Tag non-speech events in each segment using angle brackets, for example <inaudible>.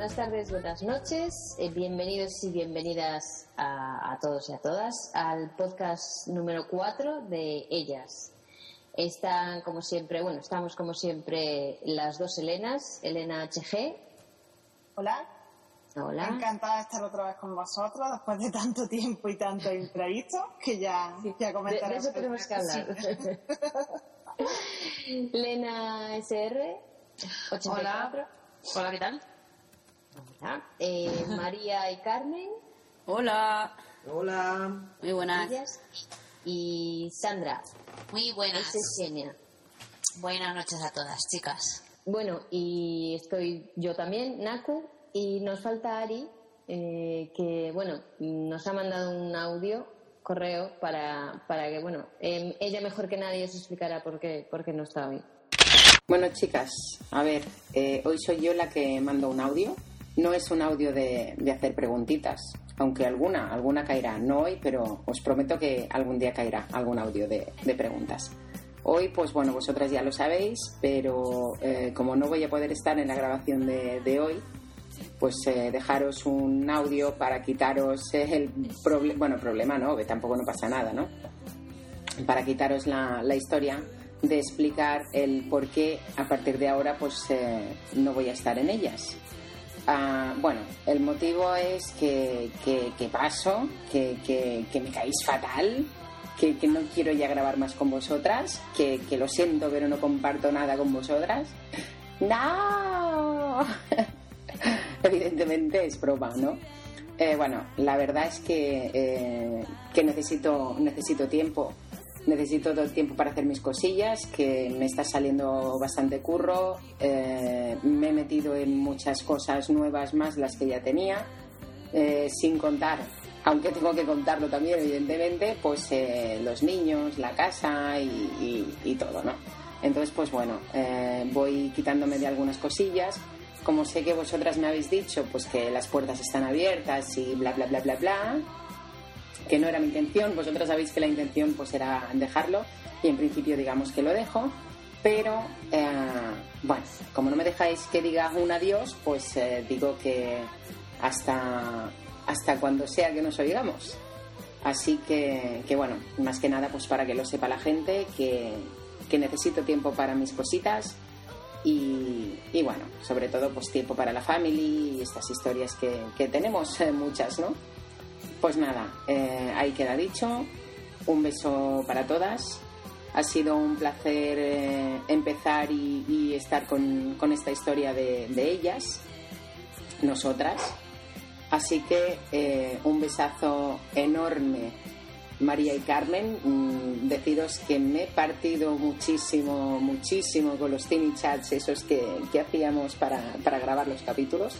buenas tardes, buenas noches. Eh, bienvenidos y bienvenidas a, a todos y a todas al podcast número 4 de Ellas. Están, como siempre, bueno, estamos como siempre las dos Helenas, Elena HG. Hola. Hola. Encantada de estar otra vez con vosotros después de tanto tiempo y tanto <laughs> imprevisto que ya, ya De, comentaré. de eso tenemos que hablar. <laughs> Lena SR. 84. Hola. Hola, ¿qué tal? Eh, <laughs> María y Carmen. Hola. Hola. Muy buenas. Y Sandra. Muy buenas. Es. Buenas noches a todas, chicas. Bueno, y estoy yo también, Naku, y nos falta Ari, eh, que, bueno, nos ha mandado un audio, correo, para, para que, bueno, em, ella mejor que nadie os explicará por qué, por qué no está hoy. Bueno, chicas, a ver, eh, hoy soy yo la que mando un audio. No es un audio de, hacer preguntitas, aunque alguna, alguna caerá. No hoy, pero os prometo que algún día caerá algún audio de, preguntas. Hoy, pues bueno, vosotras ya lo sabéis, pero eh, como no voy a poder estar en la grabación de, hoy, pues eh, dejaros un audio para quitaros el problema, bueno, problema no, que tampoco no pasa nada, ¿no? Para quitaros la, la historia de explicar el por qué a partir de ahora pues eh, no voy a estar en ellas. Ah, bueno, el motivo es que, que, que paso, que, que, que me caéis fatal, que, no quiero ya grabar más con vosotras, que, que lo siento pero no comparto nada con vosotras. ¡No! <laughs> Evidentemente es broma, ¿no? Eh, bueno, la verdad es que, eh, que necesito, necesito tiempo. Necesito todo el tiempo para hacer mis cosillas, que me está saliendo bastante curro. eh, me he metido en muchas cosas nuevas más las que ya tenía, eh, sin contar, aunque tengo que contarlo también, evidentemente, pues eh, los niños, la casa y, y- y todo, ¿no? Entonces, pues bueno, eh, voy quitándome de algunas cosillas. Como sé que vosotras me habéis dicho, pues que las puertas están abiertas y bla, bla, bla, bla, bla, que no era mi intención. Vosotras sabéis que la intención pues era dejarlo y en principio digamos que lo dejo. Pero eh, bueno, como no me dejáis que diga un adiós, pues eh, digo que hasta, hasta cuando sea que nos oigamos. Así que, que bueno, más que nada pues para que lo sepa la gente, que, que necesito tiempo para mis cositas y, y bueno, sobre todo pues tiempo para la family y estas historias que, que tenemos, eh, muchas, ¿no? Pues nada, eh, ahí queda dicho. Un beso para todas. Ha sido un placer eh, empezar y, estar con, esta historia de, ellas, nosotras. Así que eh, un besazo enorme, María y Carmen. Mm, deciros que me he partido muchísimo, muchísimo con los tiny chats esos que, que hacíamos para, para grabar los capítulos.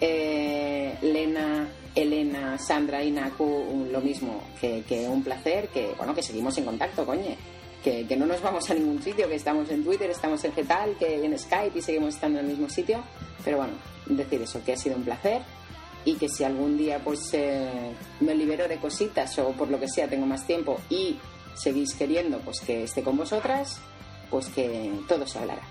Lena, Elena, Sandra y Naku, lo mismo, que, que un placer, que bueno, que seguimos en contacto, coñe. Que, que no nos vamos a ningún sitio, que estamos en Twitter, estamos en Getal, que en Skype y seguimos estando en el mismo sitio. Pero bueno, decir eso, que ha sido un placer y que si algún día pues eh, me libero de cositas o por lo que sea tengo más tiempo y seguís queriendo pues que esté con vosotras, pues que todo se hablará.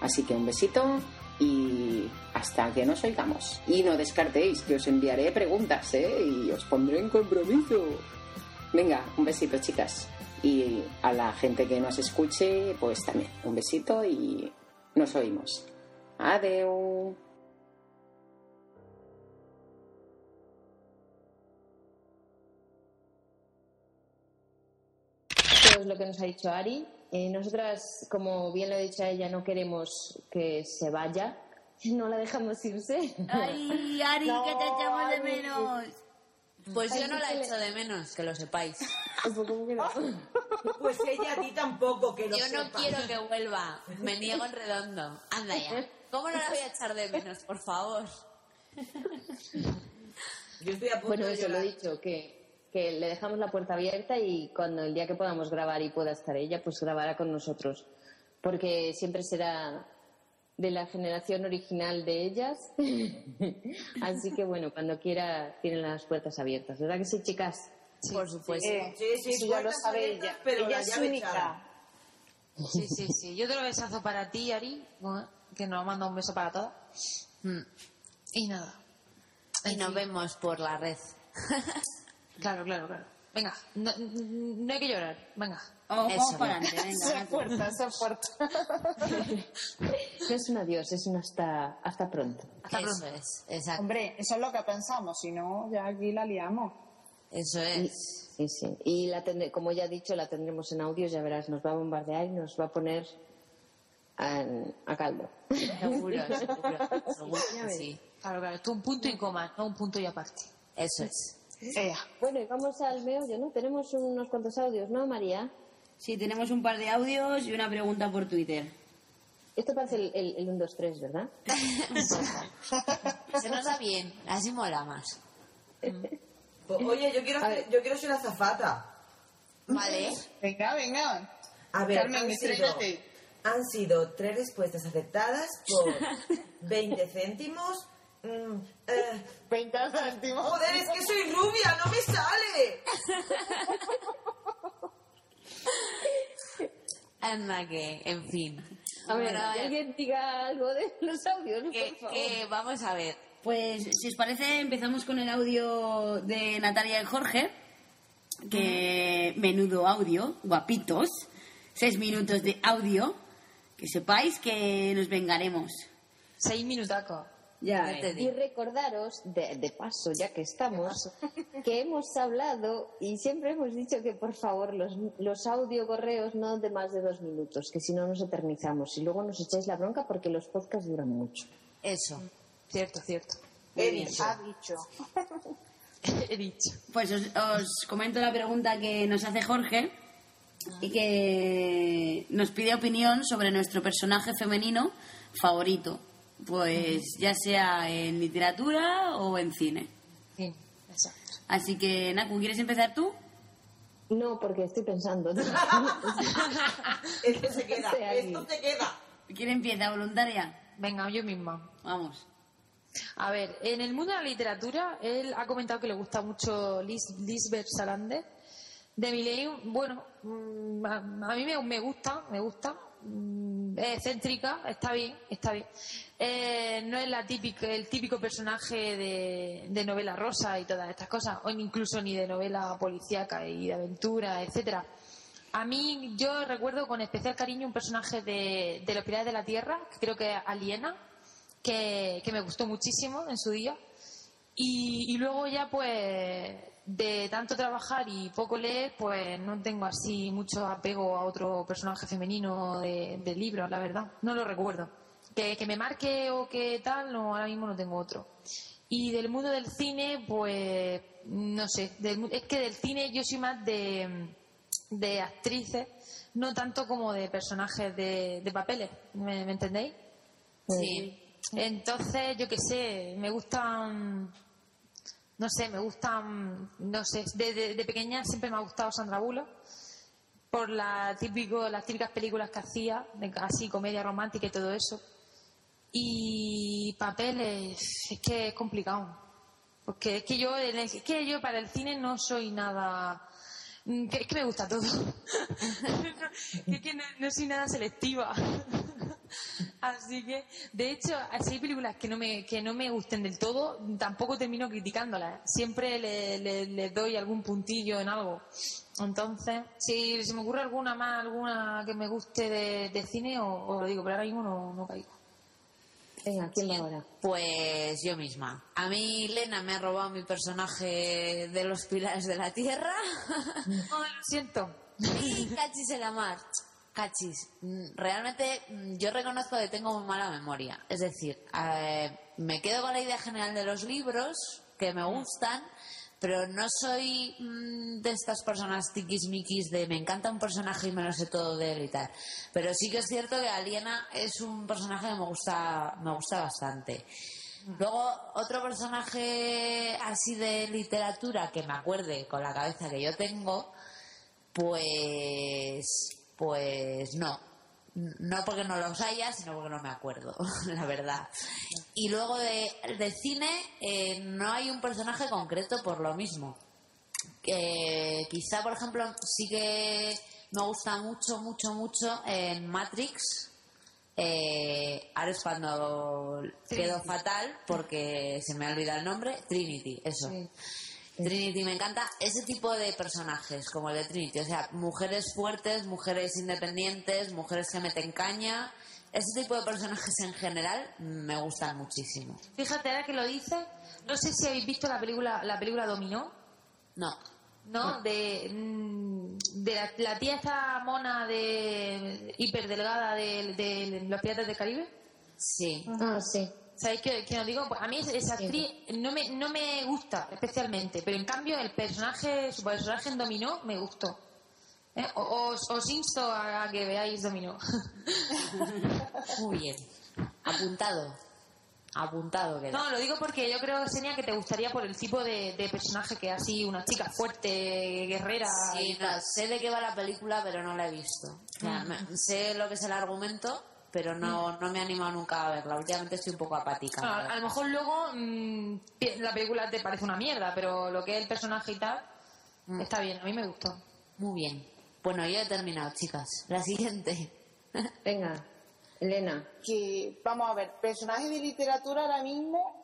Así que un besito y hasta que nos oigamos. Y no descartéis que os enviaré preguntas, ¿eh? Y os pondré en compromiso. Venga, un besito, chicas. Y a la gente que nos escuche, pues también un besito y nos oímos. Adeu. Esto es lo que nos ha dicho Ari. Eh, nosotras, como bien lo he dicho a ella, no queremos que se vaya. No la dejamos irse. Ay, Ari, que te echamos de menos. Pues Ay, yo no la echo de menos, que lo sepáis. Pues, ¿cómo que no? Pues ella a ti tampoco, que lo Yo no quiero que vuelva. Me niego en redondo. Anda ya. ¿Cómo no la voy a echar de menos, por favor? Yo estoy a punto Bueno, de eso lo he dicho, que, que le dejamos la puerta abierta y cuando el día que podamos grabar y pueda estar ella, pues grabará con nosotros. Porque siempre será de la generación original de ellas. <laughs> Así que bueno, cuando quiera tienen las puertas abiertas. ¿Verdad que sí, chicas? por supuesto. Eh, Sí, sí, eso ya lo puertas sabe abiertas, ella. pero ella la es única. echada. Sí, sí, sí. Yo te lo besazo para ti, Ari, que nos manda un beso para todas. Mm. Y nada. Y nos vemos por la red. <laughs> Claro, claro, claro. Venga, no, no hay que llorar. Venga. Vamos, para adelante, venga. Fuerza. No <laughs> es un adiós, es un hasta, hasta pronto. Hasta Eso pronto. es, exacto. Hombre, eso es lo que pensamos, si no, ya aquí la liamos. Eso Y- es. sí, sí. Y la tendré- como ya he dicho, la tendremos en audio, ya verás, nos va a bombardear y nos va a poner a, a caldo. Seguro, <laughs> seguro. sí. Claro, claro. Esto es un punto y coma, no un punto y aparte. Eso es. Ea. Bueno, y vamos al meollo, ¿no? Tenemos unos cuantos audios, ¿no, María? Sí, tenemos un par de audios y una pregunta por Twitter. Esto parece el, el, el 1, 2, 3, ¿verdad? <laughs> Se nos da bien, así mola más. Pues, Oye, yo quiero, hacer- yo quiero ser azafata. Vale. Venga, venga. A ver, Carmen, han sido, estrellate. han sido tres respuestas aceptadas por <laughs> 20 céntimos. Mm, eh, 20 céntimos. joder, es que soy rubia, no me sale. <laughs> Anda que, en fin. A ver, Bueno, que alguien diga algo de los audios, por que, favor. que vamos a ver. Pues, si os parece, empezamos con el audio de Natalia y Jorge, que menudo audio, guapitos, seis minutos de audio, que sepáis que nos vengaremos. Seis minutacos. Ya, Ya te Y recordaros, de, de paso, ya que estamos, <laughs> que hemos hablado y siempre hemos dicho que por favor los, los audio correos no de más de dos minutos, que si no nos eternizamos y luego nos echáis la bronca porque los podcasts duran mucho. Eso. Cierto, cierto. He dicho. Ha dicho. <laughs> He dicho. Pues os, os comento la pregunta que nos hace Jorge y que nos pide opinión sobre nuestro personaje femenino favorito, pues ya sea en literatura o en cine. Sí, exacto. Así que, Naku, ¿quieres empezar tú? No, porque estoy pensando. <laughs> Esto se queda, esto se queda. ¿Quién empieza? ¿Voluntaria? Venga, yo misma. Vamos. A ver, en el mundo de la literatura, él ha comentado que le gusta mucho Lis- Lisbeth Salander. De Millennium, bueno, mm, a, a mí me, me gusta, me gusta. Mm, excéntrica, está bien, está bien. Eh, no es la típica, el típico personaje de, de novela rosa y todas estas cosas, o incluso ni de novela policíaca y de aventura, etcétera. A mí, yo recuerdo con especial cariño un personaje de, de Los Pilares de la Tierra, que creo que es Aliena, que, que me gustó muchísimo en su día. Y, y luego ya, pues, de tanto trabajar y poco leer, pues no tengo así mucho apego a otro personaje femenino de, de libros, la verdad. No lo recuerdo. Que, que me marque o que tal, no, ahora mismo no tengo otro. Y del mundo del cine, pues, no sé. del es que del cine yo soy más de, de actrices, no tanto como de personajes de, de papeles. ¿Me, me entendéis? Sí. Entonces, yo qué sé, me gustan, no sé, me gustan, no sé, de, de- pequeña siempre me ha gustado Sandra Bullock por la típico, las típicas películas que hacía, así comedia romántica y todo eso. Y papeles, es que es complicado. Porque es que yo, es que yo para el cine no soy nada, mm, es que me gusta todo. <laughs> es que no, no soy nada selectiva. Así que, de hecho, si hay películas que no me, que no me gusten del todo, tampoco termino criticándolas. Siempre le, le- le doy algún puntillo en algo. Entonces, si se me ocurre alguna más, alguna que me guste de, de cine, o- lo digo, pero ahora mismo no, no caigo. Venga, ¿quién va ahora? Pues yo misma. A mí Lena me ha robado mi personaje de los pilares de la tierra. <laughs> Lo siento. y Cachis en la mar. Cachis, mm, realmente mm, yo reconozco que tengo muy mala memoria. Es decir, eh, me quedo con la idea general de los libros, que me gustan, pero no soy mm, de estas personas tiquismiquis de me encanta un personaje y me lo sé todo de tal. Pero sí que es cierto que Aliena es un personaje que me gusta, me gusta bastante. Luego, otro personaje así de literatura que me acuerde con la cabeza que yo tengo, pues, pues no. No porque no los haya, sino porque no me acuerdo, <laughs> la verdad. Y luego de, de cine, eh, no hay un personaje concreto por lo mismo. Quizá, por ejemplo, sí que me gusta mucho, mucho, mucho en Matrix Eh, ahora es cuando quedo fatal porque se me ha olvidado el nombre. Trinity, eso. Sí. Trinity me encanta ese tipo de personajes como el de Trinity, o sea, mujeres fuertes, mujeres independientes, mujeres que meten caña, ese tipo de personajes en general me gustan muchísimo. Fíjate, ahora que lo dices, no sé si habéis visto la película, la película Dominó, No, ¿no? De, mm, de la, la tía esta mona de hiperdelgada de, de Los Piratas del Caribe. sí, Ah, sí. ¿Sabéis qué, qué os digo? Pues a mí esa actriz no me, no me gusta especialmente, pero en cambio el personaje, su personaje en Dominó me gustó. ¿Eh? Os, os insto a, que veáis Dominó. <laughs> muy bien. Apuntado, apuntado queda. No, lo digo porque yo creo, Senia, que te gustaría por el tipo de, de personaje que es así, una chica fuerte, guerrera. Sí, y no, sé de qué va la película, pero no la he visto. O sea, me- sé lo que es el argumento, pero no, no me he animado nunca a verla. Últimamente estoy un poco apática. A, a lo mejor luego mm, pi- la película te parece una mierda, pero lo que es el personaje y tal, está bien, a mí me gustó. Muy bien. Bueno, yo he terminado, chicas. La siguiente. <laughs> Venga, Elena. que, vamos a ver, personajes de literatura ahora mismo,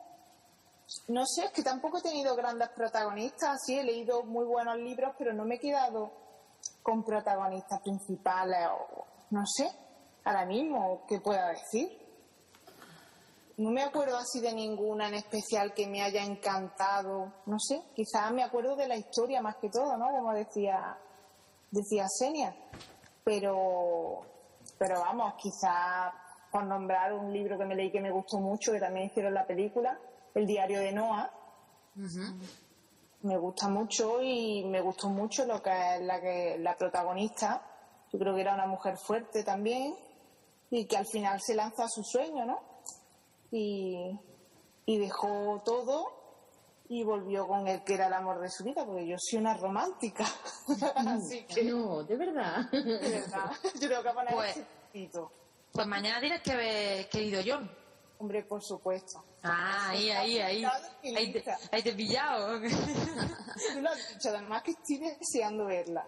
no sé, es que tampoco he tenido grandes protagonistas, sí, he leído muy buenos libros, pero no me he quedado con protagonistas principales, o no sé, ahora mismo, ¿qué pueda decir? No me acuerdo así de ninguna en especial que me haya encantado, no sé, quizás me acuerdo de la historia más que todo, ¿no? Como decía, decía Senia, pero, pero vamos, quizás por nombrar un libro que me leí que me gustó mucho, que también hicieron la película, El diario de Noah, me gusta mucho y me gustó mucho lo que es la, que, la protagonista, yo creo que era una mujer fuerte también y que al final se lanza a su sueño, ¿no? Y, y dejó todo y volvió con el que era el amor de su vida, porque yo soy una romántica. <laughs> Así que, No, de verdad. de verdad, <laughs> yo tengo que poner Pues-. Pues mañana tienes que haber querido John. Hombre, por supuesto. Ah, ahí, ahí, ahí. Ahí te, ahí te he pillado. <laughs> Tú lo has dicho, además que estoy deseando verla.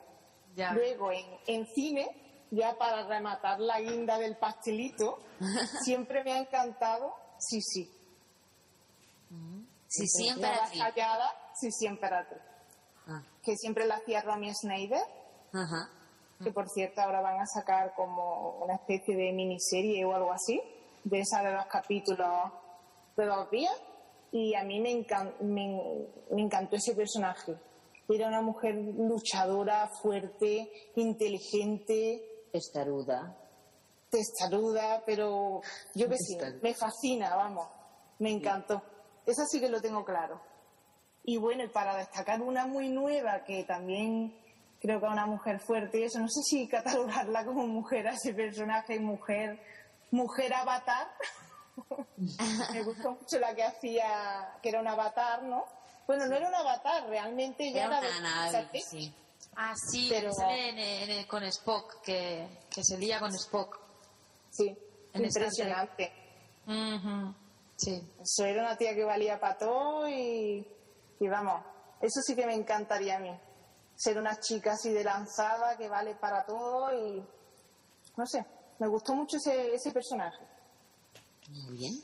ya. Luego, en, en cine, ya para rematar la guinda del pastelito, <laughs> siempre me ha encantado Sí, sí. Sí, emperatriz. hallada, sí, emperatriz. Ah, Que siempre la hacía Romy Schneider, ajá. que por cierto ahora van a sacar como una especie de miniserie o algo así, de esa de dos capítulos de dos días. Y a mí me, encan- me, me encantó ese personaje. Era una mujer luchadora, fuerte, inteligente, Testaruda. testaruda, pero yo que sí, Testaruda. me fascina, vamos, me encantó. Eso sí que lo tengo claro. Y bueno, y para destacar una muy nueva, que también creo que es una mujer fuerte, y eso no sé si catalogarla como mujer a ese personaje, mujer, mujer avatar. <laughs> me gustó mucho la que hacía, que era un avatar, ¿no? Bueno, no era un avatar, realmente ya Era una sí. Ah, sí, Pero- que sale en el- en el- con Spock, que, que se lía con Spock. Sí, En impresionante. Ujú, Sí. Eso era una tía que valía para todo y, y vamos, eso sí que me encantaría a mí. Ser una chica así de lanzada que vale para todo y no sé, me gustó mucho ese, ese personaje. Muy bien.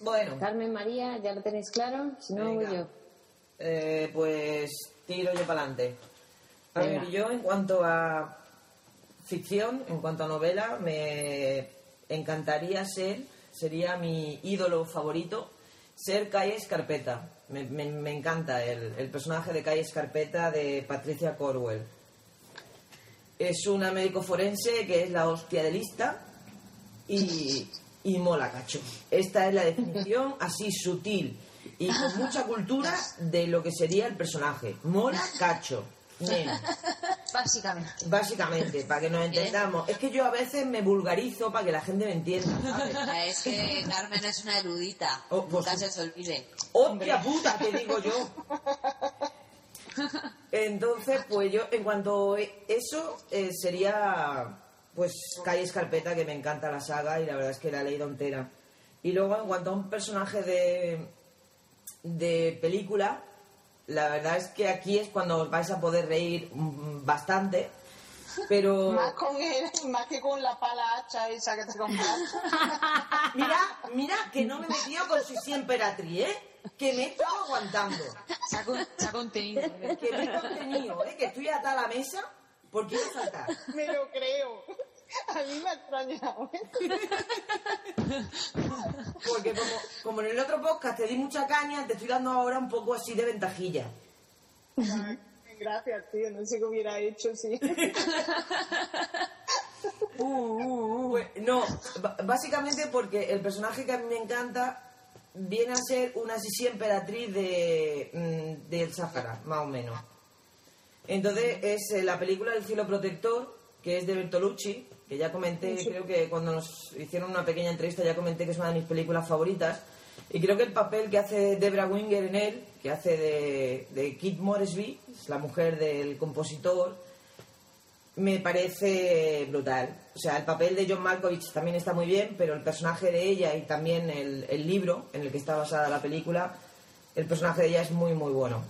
Bueno, Carmen María, ¿ya lo tenéis claro? Si no, voy yo. eh, pues tiro yo para adelante. A Venga. ver, yo en cuanto a ficción, en cuanto a novela, me encantaría ser, sería mi ídolo favorito, ser Calle Escarpeta. Me, me- me encanta el, el personaje de Calle Escarpeta de Patricia Corwell. Es una médico forense que es la hostia de lista y, y mola cacho. Esta es la definición <laughs> así sutil y con mucha cultura de lo que sería el personaje. Mola cacho. Nena. <laughs> Básicamente. Básicamente, para que nos entendamos. Es que yo a veces me vulgarizo para que la gente me entienda. ¿sabes? Es que <laughs> Carmen es una erudita. Oh, pues Nunca se os olvide. ¡Hostia puta! Te digo yo. <laughs> Entonces, pues yo, en cuanto a eso, eh, sería, pues, Calle Escarpeta, que me encanta la saga y la verdad es que la he leído entera. Y luego, en cuanto a un personaje de, de película, la verdad es que aquí es cuando os vais a poder reír mm, bastante. Pero <laughs> Más con él, más que con la pala hacha esa que te compraste. <laughs> mira, mira que no me he metido con su sí emperatriz, ¿eh? Que me he estado aguantando. Se ha, con- se ha contenido. Que me he contenido, ¿eh? Que estoy atada a la mesa porque iba a saltar. Me lo creo. <laughs> A mí me ha extrañado. <laughs> Porque como, como en el otro podcast te di mucha caña, te estoy dando ahora un poco así de ventajilla. Gracias, tío. No sé qué hubiera hecho, sí. <laughs> Pues, no, básicamente porque el personaje que a mí me encanta viene a ser una Sisi emperatriz de, mm, del Sáhara, más o menos. Entonces es eh, la película El cielo protector, que es de Bertolucci, que ya comenté, creo que cuando nos hicieron una pequeña entrevista ya comenté que es una de mis películas favoritas. Y creo que el papel que hace Debra Winger en él, que hace de, de Kit Moresby, es la mujer del compositor, me parece brutal. O sea, el papel de John Malkovich también está muy bien, pero el personaje de ella y también el, el libro en el que está basada la película, el personaje de ella es muy, muy bueno.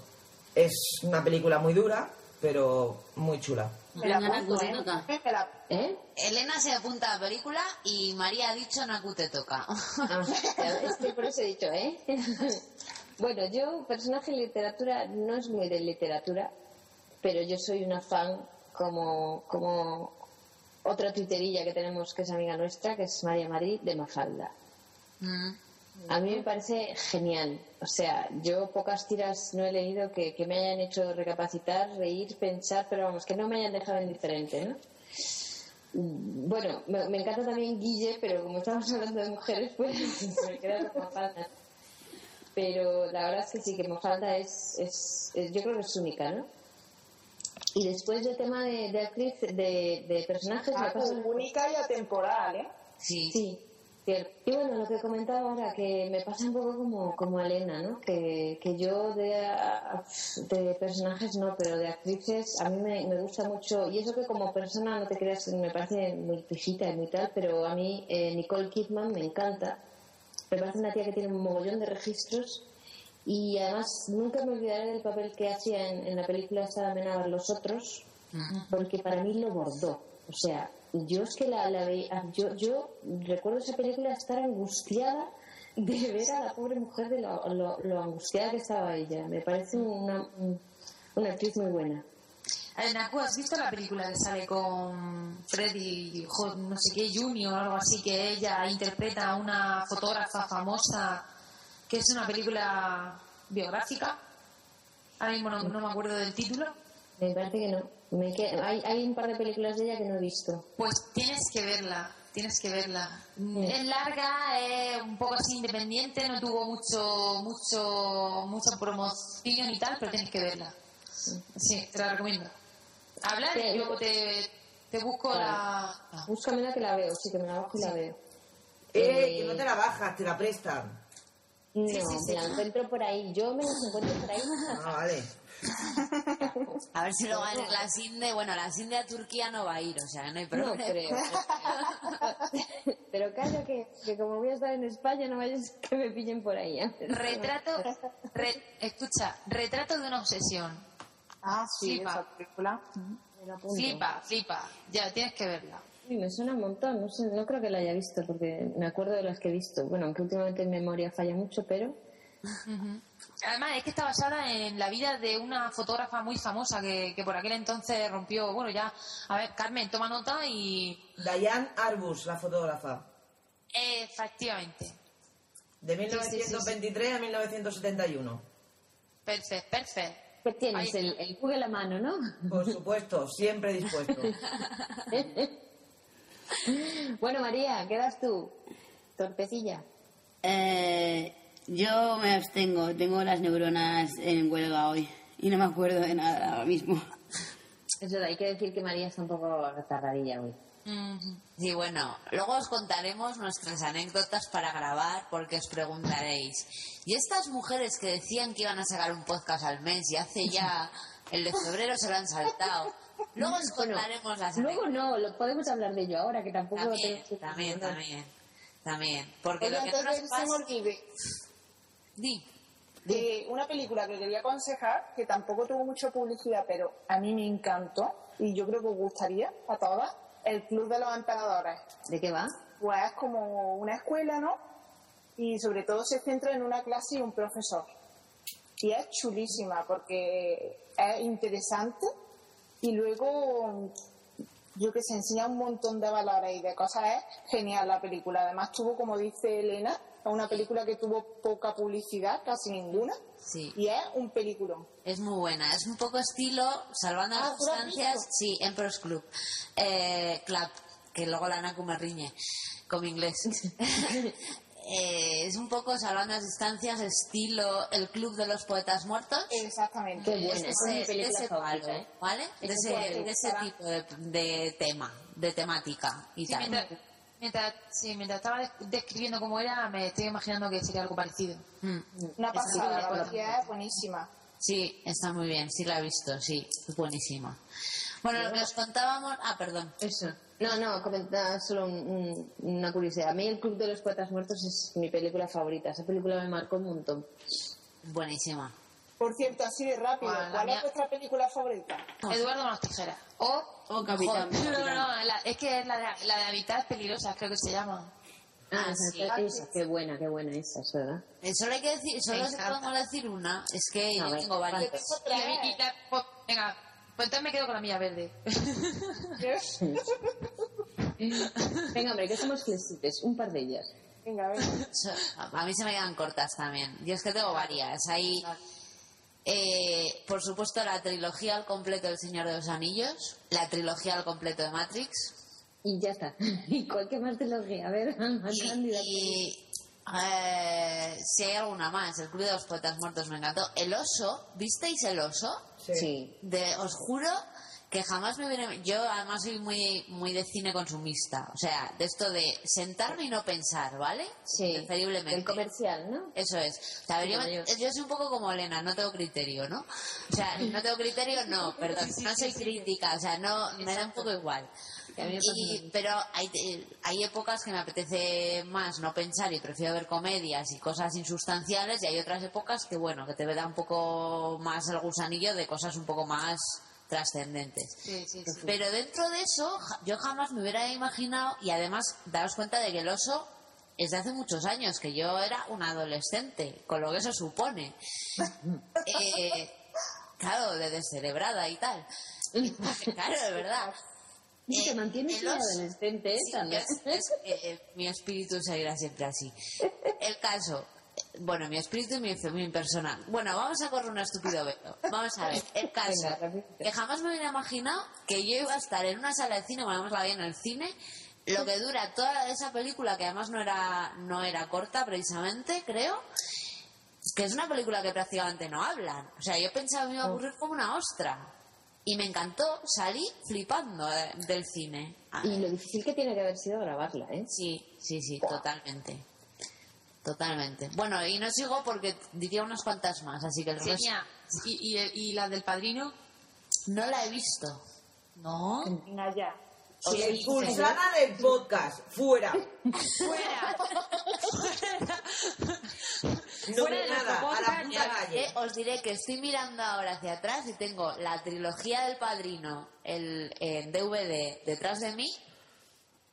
Es una película muy dura, pero muy chula. La- ¿Eh? Elena se apunta a la película y María ha dicho Naku te toca. Ah, <laughs> es que por eso he dicho, ¿eh? <laughs> bueno, yo, personaje en literatura, no es muy de literatura, pero yo soy una fan como, como otra tuiterilla que tenemos que es amiga nuestra, que es María Marí de Mafalda. Mm. A mí me parece genial. O sea, yo pocas tiras no he leído que, que me hayan hecho recapacitar, reír, pensar, pero vamos, que no me hayan dejado indiferente, ¿no? Bueno, me, me encanta también Guille, pero como estamos hablando de mujeres, pues <laughs> me queda con Mafalda. Pero la verdad es que sí, que Mafalda es, es, es- yo creo que es única, ¿no? Y después del tema de, de actriz, de, de personajes, me Ah, única y atemporal, ¿eh? Sí. Sí, cierto. Y bueno, lo que comentaba ahora, que me pasa un poco como, como a Elena, ¿no? Que, que yo de, personajes no, pero de actrices a mí me, me gusta mucho, y eso que como persona no te creas, me parece muy pijita y muy tal, pero a mí eh, Nicole Kidman me encanta. Me parece una tía que tiene un mogollón de registros y además nunca me olvidaré del papel que hacía en, en la película esta de Amenábar Los Otros, porque para mí lo bordó. O sea, yo es que la, la veía, yo, yo recuerdo esa película estar angustiada de <laughs> ver a la pobre mujer de lo, lo- angustiada que estaba ella. Me parece una, una actriz muy buena. Naku, ¿has visto la película que sale con Freddy, no sé qué, Junior o algo así, que ella interpreta a una fotógrafa famosa, que es una película biográfica? Ahora mismo no me acuerdo del título. Me parece que no. Me que- hay, hay un par de películas de ella que no he visto. Pues tienes que verla, tienes que verla. Es larga, es un poco así independiente, no tuvo mucho, mucho, mucha promoción y tal, pero tienes que verla. Sí, te la recomiendo. Habla Sí. y luego te, te busco la... la- Búscamela que la veo, sí, que me la bajo y la veo. ¡Eh! Que no te la bajas, te la prestan. No, me la encuentro por ahí. Yo me las encuentro por ahí. Ah, <laughs> vale. A ver si luego va a ir la Sinde. Bueno, la Sinde a Turquía no va a ir, o sea, no hay No problema. creo. <laughs> Pero calla que, que como voy a estar en España, no vayas que me pillen por ahí. ¿eh? Retrato, re- escucha, retrato de una obsesión. Ah, sí, Flipa. esa película. Flipa, flipa. Ya, tienes que verla. Sí, me suena un montón. No sé, no creo que la haya visto porque me acuerdo de las que he visto. Bueno, aunque últimamente mi memoria falla mucho, pero Además, es que está basada en la vida de una fotógrafa muy famosa que, que por aquel entonces rompió. Bueno, ya. A ver, Carmen, toma nota y. Diane Arbus, la fotógrafa. Efectivamente. De sí, sí. 1923 a 1971. Perfecto, perfecto. ¿qué tienes? Ahí El, el Google a la mano, ¿no? Por supuesto, siempre dispuesto. <laughs> <laughs> Bueno, María, quedas tú. Torpecilla. Eh, yo me abstengo, tengo las neuronas en huelga hoy y no me acuerdo de nada ahora mismo. <laughs> Es verdad, hay que decir que María está un poco retardadilla hoy. Y bueno, luego os contaremos nuestras anécdotas para grabar porque os preguntaréis, ¿y estas mujeres que decían que iban a sacar un podcast al mes y hace ya <laughs> el de febrero se lo han saltado? Luego os Bueno, contaremos las Luego no, lo podemos hablar de ello ahora, que tampoco También, tenemos que- también, también, también. Porque Oye, lo que no antes nos de se me pasa... olvide, Di. Eh, una película que quería aconsejar, que tampoco tuvo mucha publicidad, pero a mí me encantó y yo creo que os gustaría a todas, El Club de los Emperadores. ¿De qué va? Pues es como una escuela, ¿no? Y sobre todo se centra en una clase y un profesor. Y es chulísima porque es interesante y luego yo que se enseña un montón de valores y de cosas, es genial la película. Además tuvo, como dice Elena, una película que tuvo poca publicidad, casi ninguna, Sí. y es un peliculón. Es muy buena. Es un poco estilo, salvando Ah, las ¿tú la has distancias, sí, Emperor's Club. Eh, Club, que luego la Naku me riñe con mi inglés. <laughs> Eh, es un poco salvando las distancias, estilo El Club de los Poetas Muertos. Exactamente. Qué buena, es mi ese, película de ese favorita, palo, ¿eh? ¿vale? De ese, de ese tipo de, de tema, de temática y Sí, tal. mientras, mientras, sí, mientras estaba des- describiendo cómo era, me estoy imaginando que sería algo parecido. Mm. Una pasada, la verdad es buenísima. Sí, está muy bien, sí la he visto, sí, es buenísima. Bueno, lo que os contábamos... Ah, perdón. Eso. No, no, comentar solo un- un- una curiosidad. A mí El Club de los Poetas Muertos es mi película favorita. Esa película me marcó un montón. Buenísima. Por cierto, así de rápido, Ah, ¿cuál mía- es vuestra película favorita? Eduardo Manos Tijeras. O, O Capitán. No, no, no, la- es que es la de, la de Habitat Peligrosas, creo que se llama. Ah, esa, sí. esa, qué buena, qué buena esa, es verdad. Eh, solo hay que decir, solo podemos decir una, es que A yo ver, tengo varias. Tengo tres. venga, pues entonces me quedo con la mía verde. <laughs> Venga, hombre, que somos flexibles. Un par de ellas. Venga, venga. A mí se me quedan cortas también. Yo es que tengo varias. Hay, eh, por supuesto, la trilogía al completo del Señor de los Anillos, la trilogía al completo de Matrix Y ya está. <laughs> ¿Y cualquier más trilogía? A ver, <laughs> y, eh, si hay alguna más. El Club de los Poetas Muertos me encantó. El oso, ¿visteis el oso? Sí. De, os juro que jamás me viene. Yo además soy muy, muy de cine consumista. O sea, de esto de sentarme y no pensar, ¿vale? Sí. Preferiblemente. El comercial, ¿no? Eso es. O sea, Sí, yo. yo soy un poco como Elena, no tengo criterio, ¿no? O sea, no tengo criterio, no, <laughs> perdón, no soy crítica, o sea, no, me da un poco igual. Y- pero hay, eh, hay épocas que me apetece más no pensar y prefiero ver comedias y cosas insustanciales y hay otras épocas que, bueno, que te da un poco más el gusanillo de cosas un poco más trascendentes. Sí, sí, sí. Pero dentro de eso, yo jamás me hubiera imaginado, y además daros cuenta de que el oso es de hace muchos años, que yo era un adolescente, con lo que eso supone. <laughs> Eh, claro, de descerebrada y tal. <laughs> Claro, de verdad. Y te Eh, mantienes muy adolescente, ¿eh? Sí, También. es- es que, eh, mi espíritu seguirá siempre así. El caso, eh, bueno, mi espíritu y mi, mi personal. Bueno, vamos a correr un estúpido velo. Vamos a ver, el caso, que jamás me hubiera imaginado que yo iba a estar en una sala de cine, bueno, además la vi en el cine, lo que dura toda esa película, que además no era, no era corta precisamente, creo, que es una película que prácticamente no hablan. O sea, yo pensaba que me iba a aburrir como una ostra. Y me encantó, salí flipando eh, del cine. Ah, Y lo difícil que tiene que haber sido grabarla, ¿eh? Sí, sí, sí, totalmente. Totalmente. Bueno, y no sigo porque diría unas cuantas más, así que el resto Seña, ¿y, y, y la del padrino? no la he visto. No. Venga, ya. Sí, expulsada del podcast, fuera. Fuera. No Fuera de de nada, nuestro a la podcast, puta ya. calle. Eh, os diré que estoy mirando ahora hacia atrás y tengo la trilogía del padrino el, en DVD detrás de mí,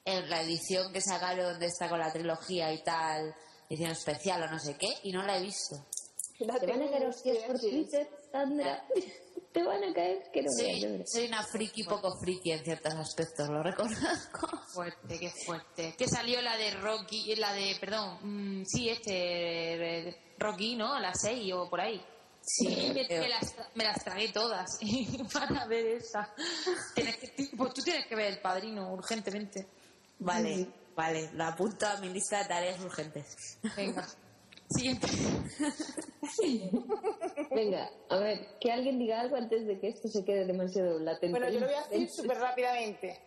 en la edición que sacaron donde está con la trilogía y tal, edición especial o no sé qué, y no la he visto. Te van a hostias por Twitter, Sandra. Te van a caer que no Soy, soy una friki poco friki en ciertos aspectos, lo reconozco. <laughs> Fuerte, qué fuerte. Que salió la de Rocky, la de, perdón, mm, sí, este, eh, Rocky, ¿no? A las 6 o por ahí. Sí, <laughs> me, las, me las tragué todas <laughs> para ver esa. Tienes que- pues tú tienes que ver El Padrino urgentemente. Vale, vale, lo apunto a mi lista de tareas urgentes. Venga. Siguiente. <laughs> Venga, a ver, que alguien diga algo antes de que esto se quede demasiado latente. Bueno, yo lo voy a decir súper rápidamente.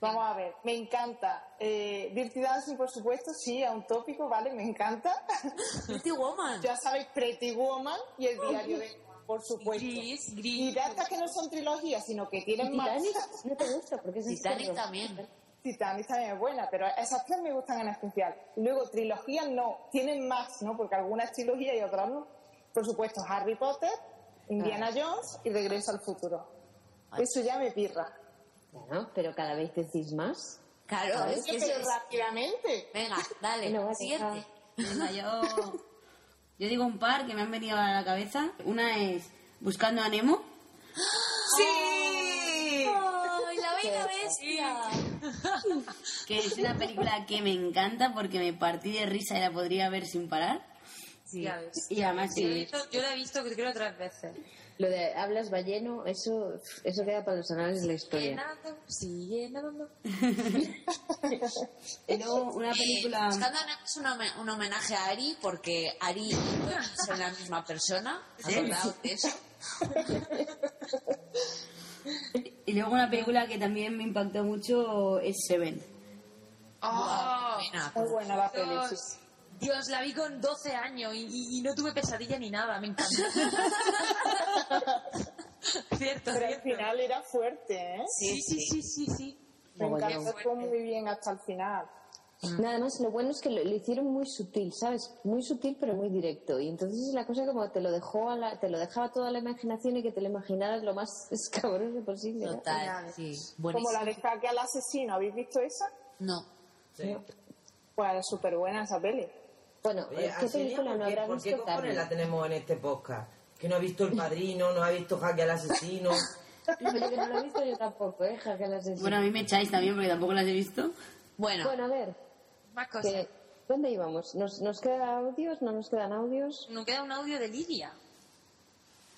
Vamos a ver, me encanta. Eh, Dirty Dancing, por supuesto, sí, a un tópico, ¿vale? Me encanta. <laughs> Pretty Woman. ya sabéis, Pretty Woman y el diario de por supuesto. Gris, Y gris. de estas que no son trilogías, sino que tienen más. Titanic no te gusta porque es Titanic también. Titanic también es buena, pero esas tres me gustan en especial. Y luego, trilogías no, tienen más, ¿no? Porque algunas trilogías y otras no. por supuesto, Harry Potter, Indiana Jones y Regreso al futuro. Eso ya me pirra. Bueno, pero cada vez decís más. Claro, es que eso es- rápidamente. Venga, dale, <laughs> va, siguiente. Venga, yo, yo digo un par que me han venido a la cabeza. Una es Buscando a Nemo. ¡Sí! ¡Ay, la bella bestia! Que es una película que me encanta porque me partí de risa y la podría ver sin parar. Ya ves. Y además Yo, la he sí, visto, yo la he visto creo tres veces. Lo de hablas balleno, eso, eso queda para los anales de la historia. Llenando, sigue nadando. y luego <laughs> una película... Es un, home- un homenaje a Ari porque Ari y Nemo son la misma persona. ¿Has hablado de eso? <laughs> Y luego una película que también me impactó mucho es Seven. ¡Oh! Pena. Muy buena la peli. Dios, Dios, la vi con 12 años y, y- y no tuve pesadilla ni nada, me encantó. <laughs> cierto, Pero al cierto. final era fuerte, ¿eh? Sí, sí, sí, sí, sí. Me encantó fue muy bien hasta el final. Nada más, lo bueno es que lo, lo hicieron muy sutil, ¿sabes? Muy sutil pero muy directo. Y entonces la cosa como te lo dejó a la, te lo dejaba toda la imaginación y que te lo imaginaras lo más <laughs> escabroso posible. ¿no? Total, sí. Como la de Jaque al asesino, ¿habéis visto esa? No. Sí. Pues es súper buena esa peli. Bueno, Oye, ¿qué película ¿por no qué, habrá por qué visto cojones la tenemos en este podcast? Que no ha visto El Padrino, no ha visto Jaque al Asesino. <laughs> Que no lo he visto yo tampoco, ¿eh? Jaque al asesino. Bueno, a mí me echáis también porque tampoco las he visto. Bueno, Bueno, a ver, Más cosas. que, ¿dónde íbamos? ¿Nos, ¿Nos quedan audios? ¿No nos quedan audios? Nos queda un audio de Lidia.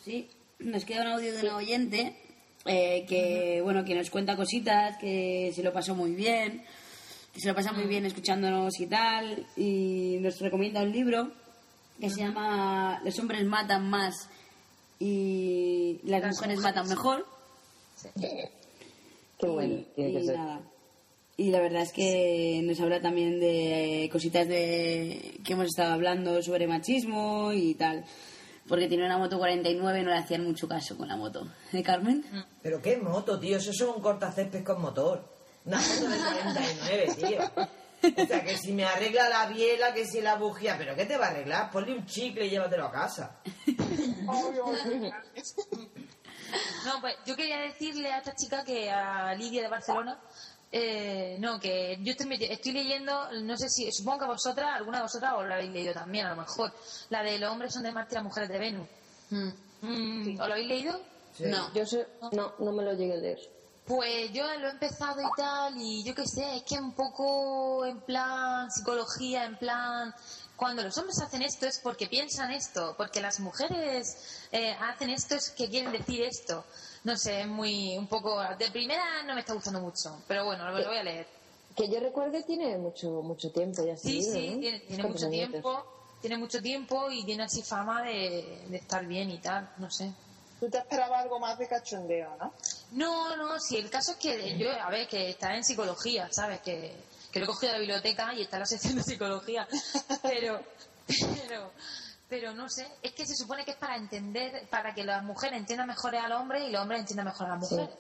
Sí, nos queda un audio de una oyente eh, que, bueno, que nos cuenta cositas, que se lo pasó muy bien, que se lo pasa muy bien escuchándonos y tal, y nos recomienda un libro que se llama Los hombres matan más y las, Las mujeres, mujeres. matan mejor. Qué bueno, y, tiene que y ser. nada. Y la verdad es que nos habla también de cositas de que hemos estado hablando sobre machismo y tal. Porque tiene una moto 49 y no le hacían mucho caso con la moto. <laughs> ¿Eh, Carmen? Pero qué moto, tío, eso es un cortacésped con motor. Una moto de 49, tío. O sea, que si me arregla la biela, que si la bujía, ¿pero qué te va a arreglar? Ponle un chicle y llévatelo a casa. <laughs> No, pues yo quería decirle a esta chica que a Lidia de Barcelona, eh, no, que yo estoy, estoy leyendo, no sé si, supongo que vosotras, alguna de vosotras os la habéis leído también, a lo mejor, la de los hombres son de Marte y las mujeres de Venus. mm, Mm, ¿Os lo habéis leído? Sí. no. Yo sé, no, no me lo llegué a leer. Pues yo lo he empezado y tal, y yo qué sé, es que un poco en plan psicología, en plan. Cuando los hombres hacen esto es porque piensan esto, porque las mujeres eh, hacen esto es que quieren decir esto. No sé, es muy. un poco. De primera no me está gustando mucho, pero bueno, lo, voy a leer. Que yo recuerde tiene mucho mucho tiempo ya Sí, sí, tiene, tiene ¿Cuántos mucho tiempo, tiene mucho tiempo y tiene así fama de, de estar bien y tal, no sé. Tú te esperabas algo más de cachondeo, ¿no? No, no, sí, el caso es que yo, a ver, que está en psicología, ¿sabes? Que, que lo he cogido de la biblioteca y está en la sección de psicología. <laughs> Pero, pero, pero no sé, es que se supone que es para entender, para que las mujeres entiendan mejor al hombre y los hombres entiendan mejor a las Sí. mujeres.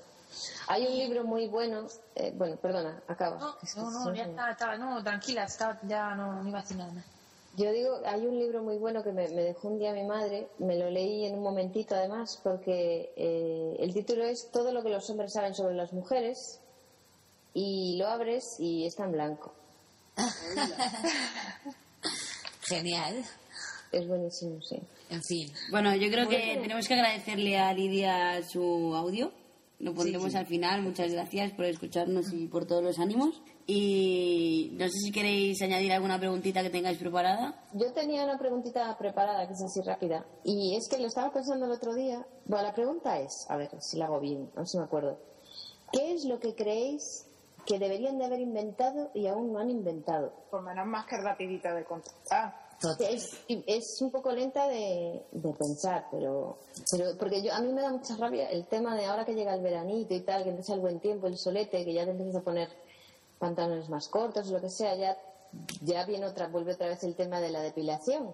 Hay un libro muy bueno, eh, bueno, perdona, acaba. No, no, no, ya está, está, no, tranquila, está, ya no, no iba a decir nada más. Yo digo, hay un libro muy bueno que me, me dejó un día mi madre, me lo leí en un momentito además, porque eh, el título es Todo lo que los hombres saben sobre las mujeres y lo abres y está en blanco. <laughs> Genial. Es buenísimo, sí. En fin. Bueno, yo creo que tenemos que agradecerle a Lidia su audio. Lo pondremos sí. al final. Muchas gracias por escucharnos y por todos los ánimos. Y no sé si queréis añadir alguna preguntita que tengáis preparada. Yo tenía una preguntita preparada que es así rápida y es que lo estaba pensando el otro día. Bueno, la pregunta es, a ver si la hago bien, a ver si me acuerdo. ¿Qué es lo que creéis que deberían de haber inventado y aún no han inventado? Por menos más que rapidita de contestar. Total. Es, es un poco lenta de, de pensar, pero, pero porque yo a mí me da mucha rabia el tema de ahora que llega el veranito y tal, que empieza el buen tiempo, el solete, que ya te empiezas a poner pantalones más cortos lo que sea, ya, ya viene otra, vuelve otra vez el tema de la depilación.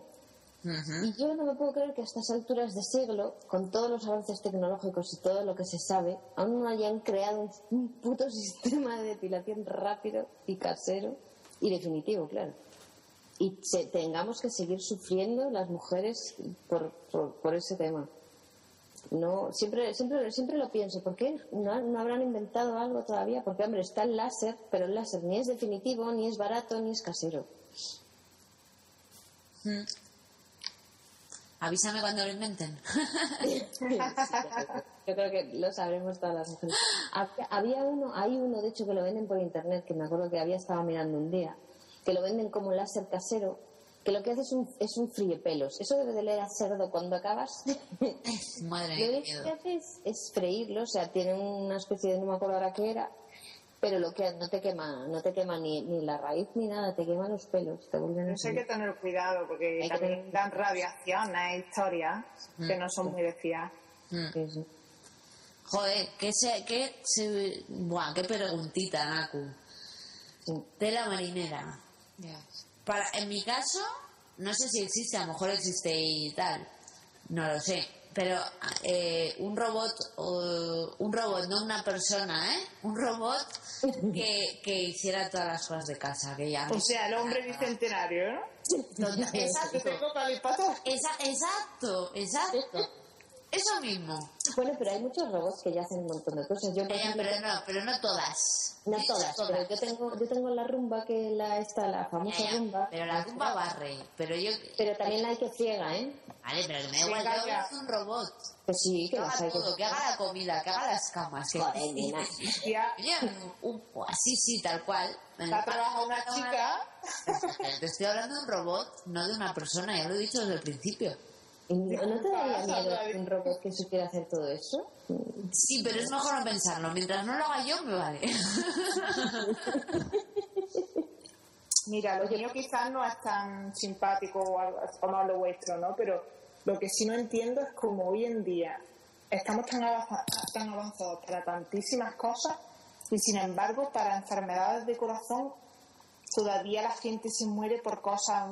Y yo no me puedo creer que a estas alturas de siglo, con todos los avances tecnológicos y todo lo que se sabe, aún no hayan creado un, un puto <laughs> sistema de depilación rápido y casero y definitivo, claro. y se- tengamos que seguir sufriendo las mujeres por, por, por ese tema. No, siempre, siempre, siempre lo pienso, ¿por qué no, no habrán inventado algo todavía? Porque, hombre, está el láser, pero el láser ni es definitivo, ni es barato, ni es casero. Avísame cuando lo inventen. <laughs> Yo creo que lo sabremos todas las mujeres. Había uno, hay uno de hecho que lo venden por internet, que me acuerdo que había estado mirando un día, que lo venden como láser casero, que lo que hace es un, es un friepelos. Eso debe de leer a cerdo cuando acabas. Madre Lo mía, único que hace es, es freírlo, o sea, tiene una especie de, no me acuerdo ahora qué era, pero lo que no te quema, no te quema ni, ni la raíz ni nada, te quema los pelos, te vuelven Eso hay que tener cuidado porque Hay que también tener- dan radiaciones, historias que no son muy de fiar. Mm. Sí, sí. Joder, qué se, qué se, buah, qué preguntita, Naku. Tela marinera. Para, en mi caso, no sé si existe, a lo mejor existe y tal, no lo sé. Pero eh, un robot, o- un robot, no una persona, ¿eh? Un robot que, que hiciera todas las cosas de casa, que ya. O sea, el hombre bicentenario, ¿no? Total- <laughs> exacto, tengo calipatos. esa- exacto, exacto. Eso mismo. Bueno, pero hay muchos robots que ya hacen un montón de cosas. Yo, Eh, ejemplo, pero no, pero no todas. no todas, pero yo tengo, yo tengo la rumba que la esta, la famosa Ya, ya, rumba. Pero la rumba barre. Pero yo. Pero también la hay que ciega, ¿eh? Vale, pero que me da igual. Yo es un robot. Que sí, que Que haga todo. Que haga la comida, que haga las camas. Que... Joder, nena. <laughs> Un- así sí, tal cual. ha trabajado una chica. Te estoy hablando de un robot, no de una persona. Ya lo he dicho desde el principio. ¿Y ¿No te daría miedo un robot que supiera hacer todo eso? Sí, pero es mejor no pensarlo. Mientras no lo haga yo, me vale. <laughs> Mira, lo mío quizás no es tan simpático o como lo vuestro, ¿no? Pero lo que sí no entiendo es como hoy en día estamos tan, tan avanzados para tantísimas cosas y sin embargo para enfermedades de corazón todavía la gente se muere por cosas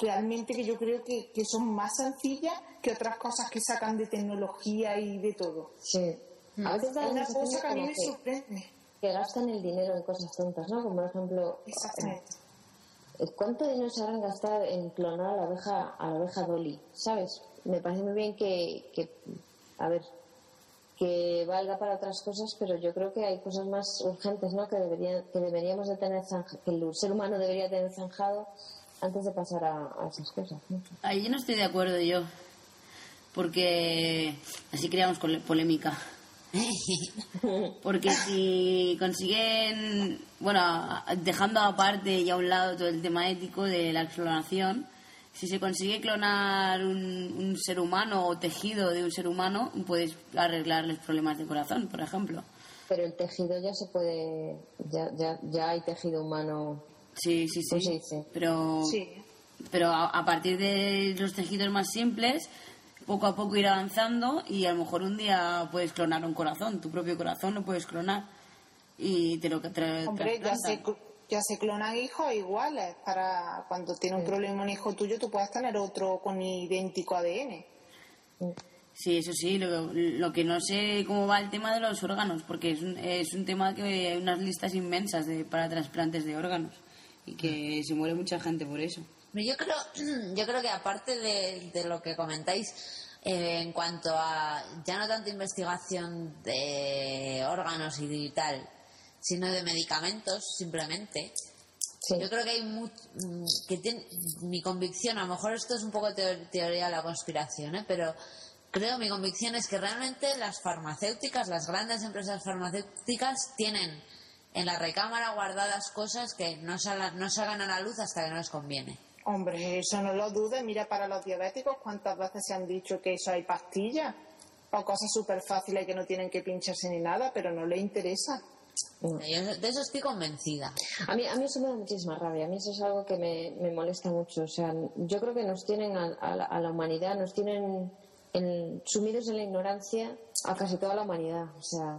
realmente que yo creo que, que son más sencillas que otras cosas que sacan de tecnología y de todo. Sí. A veces da una cosa que a mí como me que, sorprende. que gastan el dinero en cosas tontas, ¿no? Como por ejemplo, Exactamente. eh, ¿cuánto dinero se harán gastar en clonar a la oveja, a la oveja Dolly? ¿Sabes? Me parece muy bien que, que, a ver, que valga para otras cosas, pero yo creo que hay cosas más urgentes, ¿no? Que, deberían, que deberíamos de tener que el ser humano debería tener zanjado antes de pasar a, a esas cosas, ¿no? Ahí no estoy de acuerdo yo. Porque así creamos polémica. <laughs> Porque si consiguen, bueno, dejando aparte y a un lado todo el tema ético de la clonación, si se consigue clonar un, un ser humano o tejido de un ser humano, puedes arreglarles problemas de corazón, por ejemplo. Pero el tejido ya se puede, ya, ya, ya hay tejido humano. Sí, sí, sí. Pues sí, sí. Pero, Sí. pero a, a partir de los tejidos más simples, poco a poco ir avanzando y a lo mejor un día puedes clonar un corazón, tu propio corazón lo puedes clonar y te lo tra- Hombre, ya se, ya se clonan hijos iguales. Para cuando tiene un problema un hijo tuyo, tú puedes tener otro con idéntico ADN. Sí, eso sí, lo, lo que no sé cómo va el tema de los órganos, porque es un, es un tema que hay unas listas inmensas de, para trasplantes de órganos y que se muere mucha gente por eso. Pero Yo creo, <clears throat> yo creo que aparte de, de lo que comentáis eh, en cuanto a ya no tanto investigación de órganos y tal, sino de medicamentos simplemente, Sí. yo creo que hay mu- mm, que tiene, mi convicción, a lo mejor esto es un poco teo- teoría de la conspiración, ¿eh? pero creo mi convicción es que realmente las farmacéuticas, las grandes empresas farmacéuticas tienen en la recámara guardadas cosas que no, salgan- no salgan a la luz hasta que no les conviene. Hombre, eso no lo dudes. Mira, para los diabéticos, ¿cuántas veces se han dicho que eso hay pastillas? O cosas súper fáciles que no tienen que pincharse ni nada, pero no les interesa. Yo de eso estoy convencida. A mí, a mí eso me da muchísima rabia. A mí eso es algo que me, me molesta mucho. O sea, yo creo que nos tienen a, a la, a la humanidad, nos tienen en- sumidos en la ignorancia a casi toda la humanidad. O sea,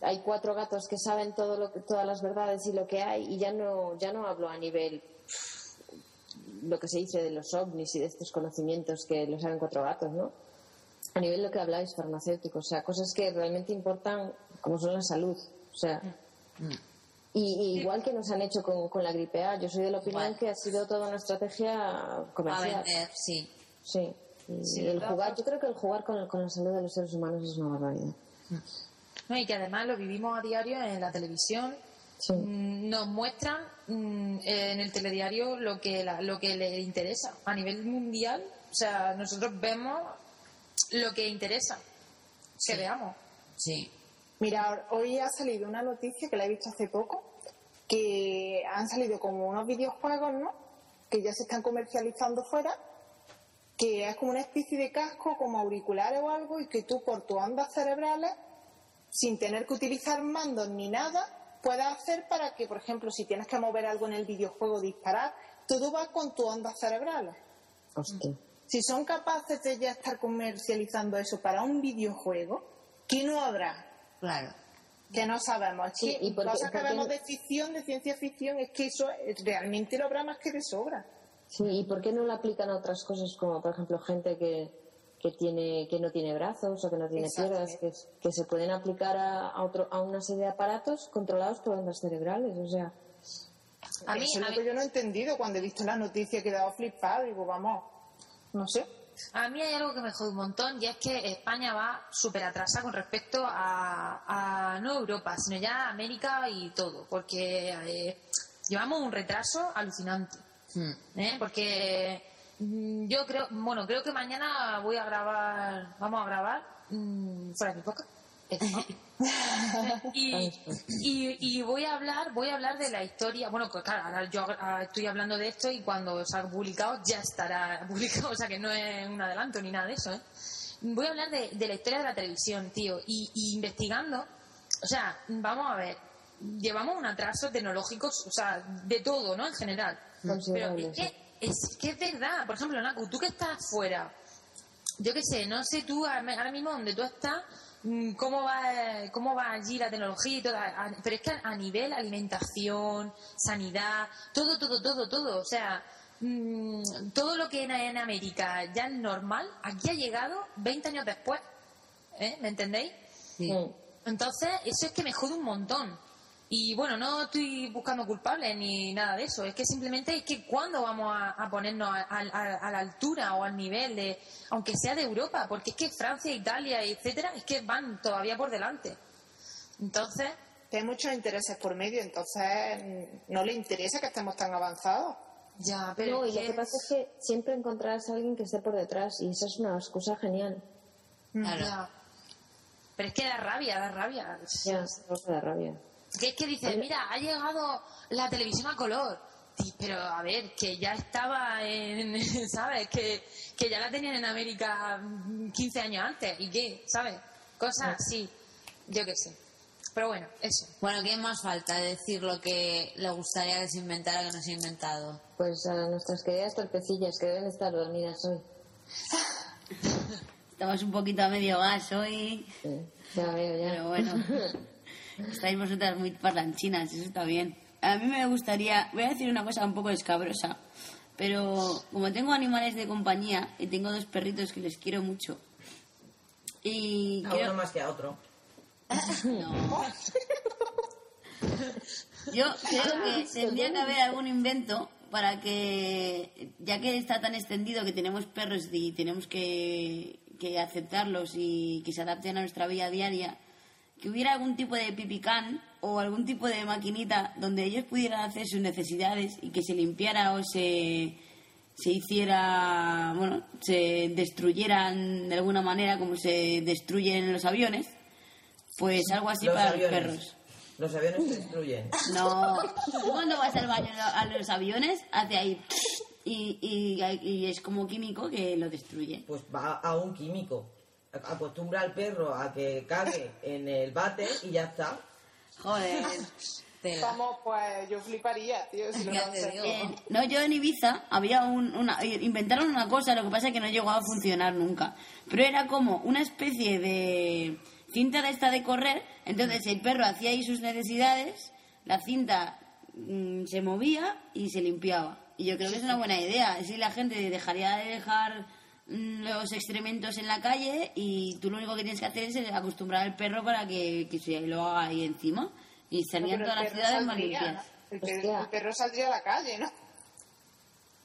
hay cuatro gatos que saben todo lo que, todas las verdades y lo que hay y ya no, ya no hablo a nivel lo que se dice de los ovnis y de estos conocimientos que lo saben cuatro gatos, ¿no? A nivel lo que habláis farmacéutico, o sea, cosas que realmente importan como son la salud. O sea, Y, y igual que nos han hecho con, con la gripe A, yo soy de la opinión que ha sido toda una estrategia A comercial. vender, sí. Sí. Y Sí, el jugar, yo creo que el jugar con, con la salud de los seres humanos es una barbaridad. No, y que además lo vivimos a diario en la televisión. Sí. Mm, Nos muestran mm, en el telediario lo que, la- lo que les interesa a nivel mundial. O sea, nosotros vemos lo que interesa que veamos. Sí. Mira, hoy ha salido una noticia que la he visto hace poco, que han salido como unos videojuegos, ¿no? Que ya se están comercializando fuera, que es como una especie de casco, como auriculares o algo, y que tú por tus ondas cerebrales, sin tener que utilizar mandos ni nada, puedes hacer para que, por ejemplo, si tienes que mover algo en el videojuego, disparar, todo va con tus ondas cerebrales. Hostia. Si son capaces de ya estar comercializando eso para un videojuego, ¿qué no habrá? Claro. que no sabemos. Sí, ¿y cosas que vemos de ficción, de ciencia ficción, es que eso eh, realmente lo habrá más que de sobra. Sí, ¿y por qué no lo aplican a otras cosas como, por ejemplo, gente que, que, tiene, que no tiene brazos o que no tiene piernas, que, que se pueden aplicar a, a, otro, a una serie de aparatos controlados por ondas cerebrales? O sea, A mí, eso es lo mí- que yo no he entendido. Cuando he visto la noticia he quedado flipado. Digo, vamos, no sé. A mí hay algo que me jode un montón y es que España va súper atrasada con respecto a, a no Europa, sino ya América y todo, porque eh, llevamos un retraso alucinante. Mm. ¿eh? Porque yo creo, bueno, creo que mañana voy a grabar, vamos a grabar. Mm, fuera de mi boca. <laughs> y, y, y voy a hablar voy a hablar de la historia. Bueno pues claro ahora yo estoy hablando de esto y cuando salga publicado ya estará <laughs> publicado o sea que no es un adelanto ni nada de eso ¿eh? voy a hablar de, de la historia de la televisión tío y, y investigando o sea vamos a ver llevamos un atraso tecnológico o sea de todo no en general. Pero es que, es que es verdad por ejemplo Naku tú que estás fuera yo qué sé, no sé tú ahora mismo donde tú estás, mm, cómo va, cómo va allí la tecnología y todo, pero es que a nivel alimentación, sanidad, todo, todo, todo, todo, o sea, mm, todo lo que en, en América ya es normal, aquí ha llegado 20 años después, ¿eh? ¿me entendéis? Sí. mm, Entonces, eso es que me jode un montón. Y bueno, no estoy buscando culpables ni nada de eso. Es que simplemente es que cuándo vamos a, a ponernos a, a- a la altura o al nivel de, aunque sea de Europa, porque es que Francia, Italia, etcétera, es que van todavía por delante. Entonces, Que hay muchos intereses por medio, entonces mm, no le interesa que estemos tan avanzados. ya, pero no, y lo que pasa es que siempre encontrarás a alguien que esté por detrás y esa es una excusa genial. Claro. ya. Pero es que da rabia, da rabia. Ya, da rabia. Que es que dices, mira, ha llegado la televisión a color. Sí, Pero a ver, que ya estaba en, <laughs> ¿sabes? Que, que ya la tenían en América mm, 15 años antes. ¿Y qué? ¿Sabes? Cosas así. Yo qué sé. Pero bueno, eso. Bueno, ¿qué más falta? Decir lo que le gustaría que se inventara que no se ha inventado. Pues a nuestras queridas torpecillas que deben estar dormidas hoy. <laughs> Estamos un poquito a medio gas hoy, Sí, ya veo, ya. pero bueno. <laughs> Estáis vosotras muy parlanchinas, eso está bien. A mí me gustaría, voy a decir una cosa un poco escabrosa, pero como tengo animales de compañía y tengo dos perritos que les quiero mucho, y A quiero- uno más que a otro. No. <laughs> Yo creo que tendría que haber algún invento para que, ya que está tan extendido que tenemos perros y tenemos que, que aceptarlos y que se adapten a nuestra vida diaria, que hubiera algún tipo de pipicán o algún tipo de maquinita donde ellos pudieran hacer sus necesidades y que se limpiara o se, se hiciera, bueno, se destruyeran de alguna manera como se destruyen los aviones, pues algo así Los para aviones. los perros. Los aviones se destruyen. No, cuando vas al baño a los aviones, hace ahí y, y, y es como químico que lo destruye. Pues va a un químico. Acostumbra al perro a que cague en el váter y ya está. Joder. <laughs> Tela. Vamos, pues yo fliparía, tío, si no. Eh, no, yo en Ibiza había un, una, inventaron una cosa, lo que pasa es que no llegó a funcionar nunca. Pero era como una especie de cinta de esta de correr, entonces el perro hacía ahí sus necesidades, la cinta mm, se movía y se limpiaba. Y yo creo que es una buena idea, así la gente dejaría de dejar los excrementos en la calle y tú lo único que tienes que hacer es acostumbrar al perro para que, que se lo haga ahí encima. Y salían el todas las ciudades más limpias. ¿no? El, perro- Hostia. el perro saldría a la calle, ¿no?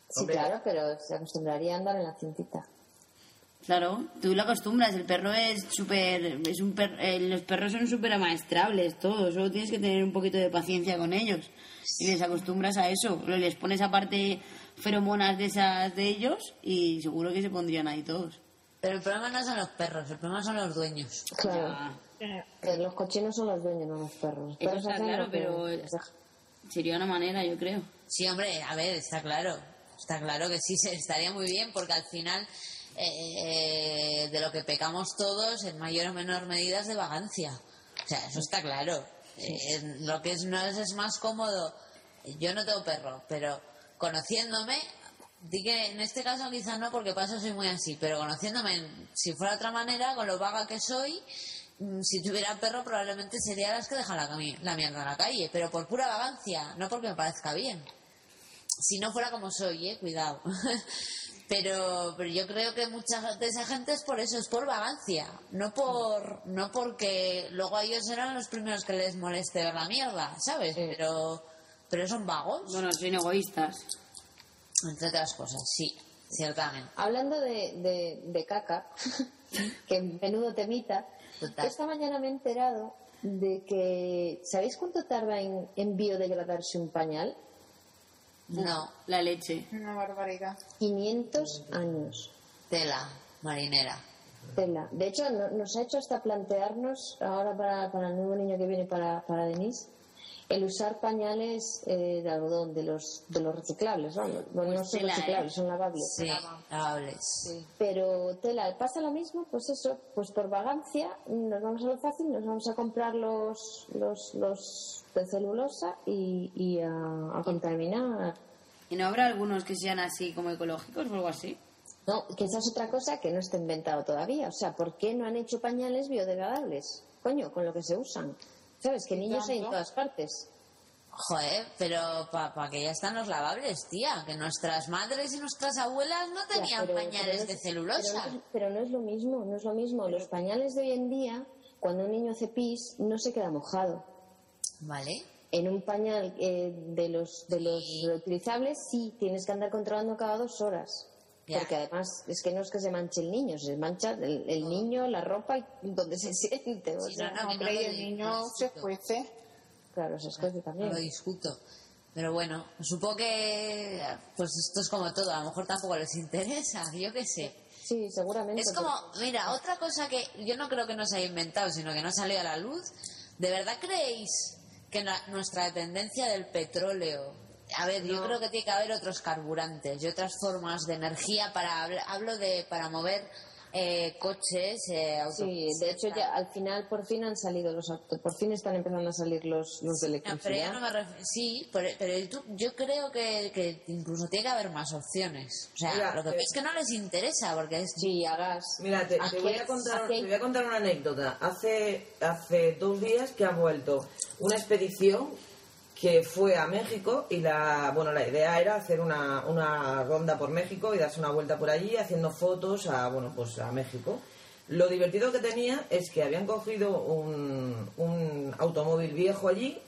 Sí, Hombre. claro, pero se acostumbraría a andar en la cintita. Claro, tú lo acostumbras. El perro es súper. Es un per- eh, los perros son súper amaestrables, todos. Solo tienes que tener un poquito de paciencia con ellos. Y les acostumbras a eso. Lo- Les pones aparte feromonas de esas de ellos y seguro que se pondrían ahí todos. Pero el problema no son los perros, el problema son los dueños. Claro. Ya. Los cochinos son los dueños, no los perros. Eso perros está claro, pero sería una manera, yo creo. Sí, hombre, a ver, está claro. Está claro que sí, se- <laughs> estaría muy bien porque al final eh, de lo que pecamos todos, en mayor o menor medida, es de vagancia. O sea, eso está claro. Eh, lo que es, no es, es más cómodo. Yo no tengo perro, pero conociéndome, di que en este caso quizás no, porque para eso soy muy así, pero conociéndome, si fuera de otra manera, con lo vaga que soy, mm, si tuviera perro probablemente sería las que dejan la, mierda en la calle, pero por pura vagancia, no porque me parezca bien. Si no fuera como soy, eh, cuidado. <laughs> pero, pero yo creo que mucha de esa gente es por eso, es por vagancia, no por no porque luego a ellos serán los primeros que les moleste ver la mierda, ¿sabes? Pero pero son vagos, Bueno, son egoístas. entre otras cosas, sí, ciertamente. Hablando de, de, de caca, <laughs> que menudo temita, Total. esta mañana me he enterado de que. ¿Sabéis cuánto tarda en, en biodegradarse un pañal? No, La leche. Una barbaridad. 500 años. tela marinera. Tela. De hecho, no- nos ha hecho hasta plantearnos, ahora para, para el nuevo niño que viene para, para Denise, el usar pañales eh, de algodón, de los, de los reciclables. ¿no? Bueno, no son tela, ¿eh? reciclables, son lavables. Sí, lavables. Pero tela, pasa lo mismo, pues eso, pues por vagancia nos vamos a lo fácil, nos vamos a comprar los, los, los de celulosa y, y a, a contaminar. ¿Y no habrá algunos que sean así como ecológicos o algo así? No, que esa es otra cosa que no está inventado todavía. O sea, ¿por qué no han hecho pañales biodegradables? Coño, con lo que se usan. ¿Sabes? Que niños hay en todas partes. Joder, pero para que ya están los lavables, tía. Que nuestras madres y nuestras abuelas no Ya, tenían pero- pañales pero no de es- celulosa. Pero no, es, pero no es lo mismo, no es lo mismo. Los pañales de hoy en día, cuando un niño hace pis, no se queda mojado. ¿Vale? En un pañal eh, de los de los reutilizables sí tienes que andar controlando cada dos horas. Porque además es que no es que se manche el niño, se mancha el, el niño, la ropa y donde se <laughs> siente. O Sí, sea, no, Hombre, y el niño se discuto, cuece. claro, se escuece también. lo discuto. Pero bueno, supongo que pues esto es como todo, a lo mejor tampoco les interesa, yo qué sé. Sí, seguramente. Es como, mira, otra cosa que yo no creo que no se haya inventado, sino que no ha salido a la luz. ¿De verdad creéis que la- nuestra dependencia del petróleo... A ver, yo creo que tiene que haber otros carburantes y otras formas de energía para... habl- Hablo de para mover eh, coches, eh, Sí, de hecho ya al final por fin han salido los autos, por fin están empezando a salir los, los de No, pero electricidad. ya no me ref- Sí, pero, pero tú- yo creo que, que incluso tiene que haber más opciones. O sea, Mira, lo que eh, es que no les interesa porque es... Sí, a gas. Mira, te, te voy a contar, te voy a contar una anécdota. Hace, hace dos días que ha vuelto una expedición que fue a México y la, bueno, la idea era hacer una, una ronda por México y darse una vuelta por allí haciendo fotos a, bueno, pues a México. Lo divertido que tenía es que habían cogido un, un automóvil viejo allí,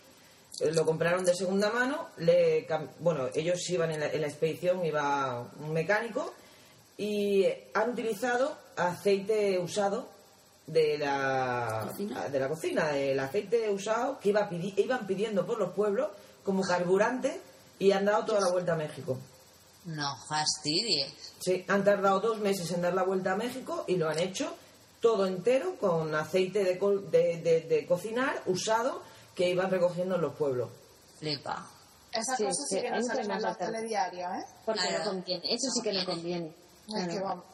eh, lo compraron de segunda mano, le, bueno, ellos iban en la, en la expedición, iba un mecánico y han utilizado aceite usado de la ¿Cocina? de la cocina, del aceite usado que iba pidi- iban pidiendo por los pueblos como carburante y han dado toda la vuelta a México. No fastidies. Sí, han tardado dos meses en dar la vuelta a México y lo han hecho todo entero con aceite de, co- de, de- de cocinar usado que iban recogiendo en los pueblos. Flipa. Esas Sí, cosas sí, que no salen en los telediarios, ¿eh? Porque Claro. no conviene, eso sí que no conviene. Es que vamos.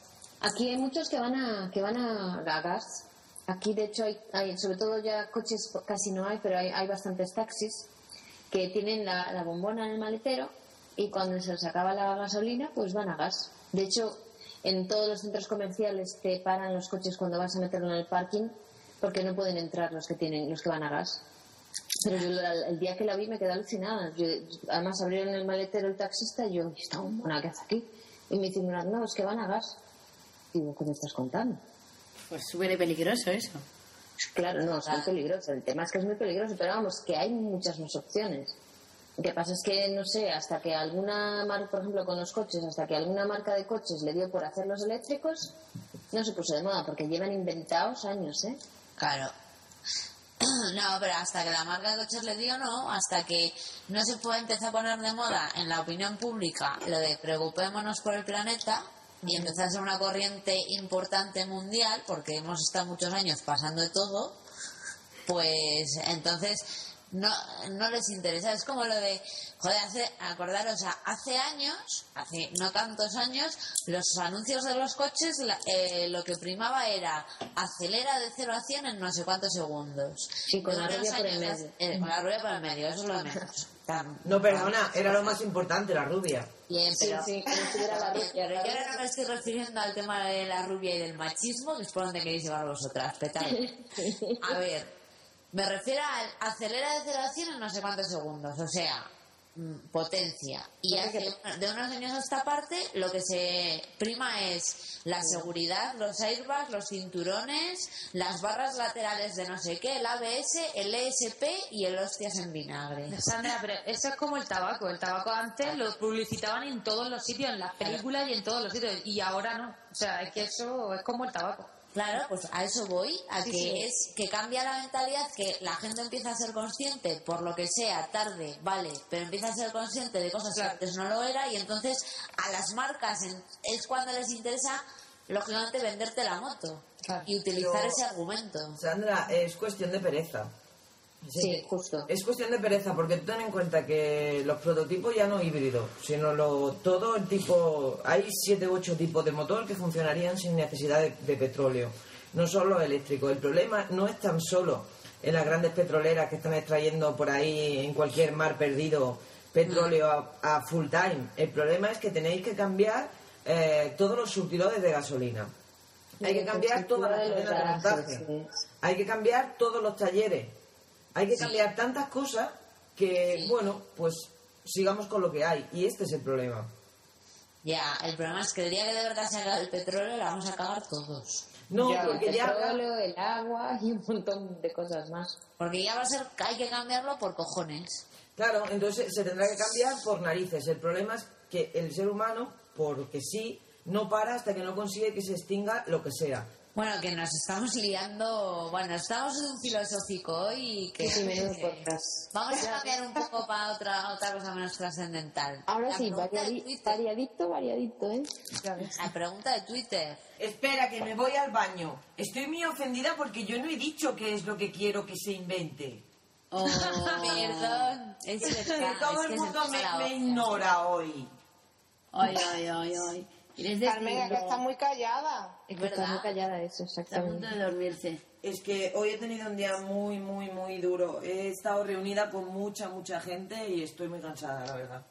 Aquí hay muchos que van a que van a, gas. Aquí de hecho hay, sobre todo ya coches casi no hay, pero hay, hay bastantes taxis que tienen la, bombona en el maletero y cuando se les acaba la gasolina pues van a gas. De hecho en todos los centros comerciales te paran los coches cuando vas a meterlo en el parking porque no pueden entrar los que tienen los que van a gas. Pero yo el día que la vi me quedé alucinada. Yo- además abrieron el maletero el taxista y yo, ¿esta bombona qué hace aquí? Y me dice, "Mira, no, es que van a gas. Digo, ¿qué me estás contando? Pues súper peligroso eso. Claro, no, es muy peligroso. El tema es que es muy peligroso, pero vamos, que hay muchas más opciones. Lo que pasa es que, no sé, hasta que alguna marca, por ejemplo, con los coches, hasta que alguna marca de coches le dio por hacerlos eléctricos, no se puso de moda, porque llevan inventados años, ¿eh? Claro. <clears throat> No, pero hasta que la marca de coches le dio, no. Hasta que no se puede empezar a poner de moda en la opinión pública lo de preocupémonos por el planeta y empezar a ser una corriente importante mundial, porque hemos estado muchos años pasando de todo, pues entonces no, no les interesa. Es como lo de, joder, hace, acordaros, hace años, hace no tantos años, los anuncios de los coches, la- eh, lo que primaba era acelera de 0 a 100 en no sé cuántos segundos. Sí, con la unos rubia por el años, medio. eh, con la rubia por el medio, eso es lo menos. Tan- No, perdona, era lo más importante, la rubia. Bien, Sí, pero, sí, <laughs> como si hubiera la rubia. pero yo ahora no me estoy refiriendo al tema de la rubia y del machismo, que es por donde queréis llevar vosotras, petado. A ver, me refiero al acelera de 0 a 100 en no sé cuántos segundos, o sea, potencia. Y hace de unos años a esta parte lo que se prima es la seguridad, los airbags, los cinturones, las barras laterales de no sé qué, el ABS, el ESP y el hostias en vinagre. Sandra, pero eso es como el tabaco. El tabaco antes lo publicitaban en todos los sitios, en las películas y en todos los sitios. Y ahora no. O sea, es que eso es como el tabaco. Claro, pues a eso voy, a Sí, que sí. es que cambia la mentalidad, que la gente empieza a ser consciente, por lo que sea, tarde, vale, pero empieza a ser consciente de cosas Claro. que antes no lo era y entonces a las marcas en- es cuando les interesa, lógicamente, venderte la moto Claro. y utilizar ese argumento. Sandra, es cuestión de pereza. Sí, justo. Es cuestión de pereza, porque tú ten en cuenta que los prototipos ya no híbridos, sino lo, todo el tipo. Hay 7 u 8 tipos de motor que funcionarían sin necesidad de, de petróleo, no solo los eléctricos. El problema no es tan solo en las grandes petroleras que están extrayendo por ahí en cualquier mar perdido petróleo a, a full time. El problema es que tenéis que cambiar eh, todos los surtidores de gasolina. Hay que cambiar todas las cadenas de montaje. Hay que cambiar todos los talleres. Hay que cambiar tantas cosas que, bueno, pues sigamos con lo que hay. Y este es el problema. Ya, el problema es que el día que de verdad se haga el petróleo, la vamos a cagar todos. No, Ya, porque el ya... petróleo, el agua y un montón de cosas más. Porque ya va a ser que hay que cambiarlo por cojones. Claro, entonces se tendrá que cambiar por narices. El problema es que el ser humano, porque sí, no para hasta que no consigue que se extinga lo que sea. Bueno, que nos estamos liando, bueno, estamos en un filosófico hoy y que... Sí, <laughs> podcast. Vamos a cambiar un poco para otra, otra cosa menos trascendental. Ahora La sí, variadi- variadito, variadito, ¿eh? La pregunta de Twitter. Espera, que me voy al baño. Estoy muy ofendida porque yo no he dicho qué es lo que quiero que se invente. Oh, <laughs> perdón. Es Que todo es el mundo me ignora hoy. Ay, ay, ay, ay. ¿Quieres decir Carmen, que está muy callada. Es que está muy ¿Verdad? callada eso, Está a punto exactamente. de dormirse. Es que hoy he tenido un día muy, muy, muy duro. He estado reunida con mucha, mucha gente y estoy muy cansada, la verdad.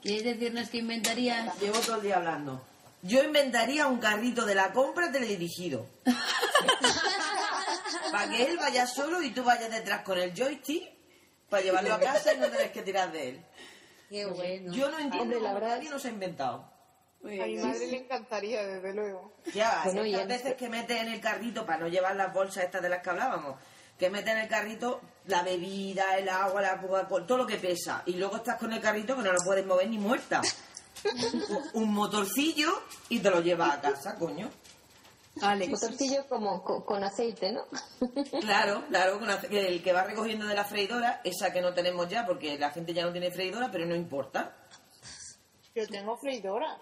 ¿Quieres decirnos qué inventarías? Llevo todo el día hablando. Yo inventaría un carrito de la compra teledirigido. <laughs> para que él vaya solo y tú vayas detrás con el joystick para llevarlo a casa y no tenés que tirar de él. Qué bueno. Yo no entiendo Hombre, la cómo verdad nadie nos ha inventado. A mi madre le encantaría, desde luego. Ya, Bueno, estas veces que mete en el carrito, para no llevar las bolsas estas de las que hablábamos, que mete en el carrito la bebida, el agua, la Coca-Cola, todo lo que pesa. Y luego estás con el carrito que no lo puedes mover ni muerta. Un- un motorcillo y te lo llevas a casa, coño. Alex. Motorcillo como co- con, aceite, ¿no? Claro, claro, con el que va recogiendo de la freidora, esa que no tenemos ya porque la gente ya no tiene freidora, pero no importa. Yo tengo freidora.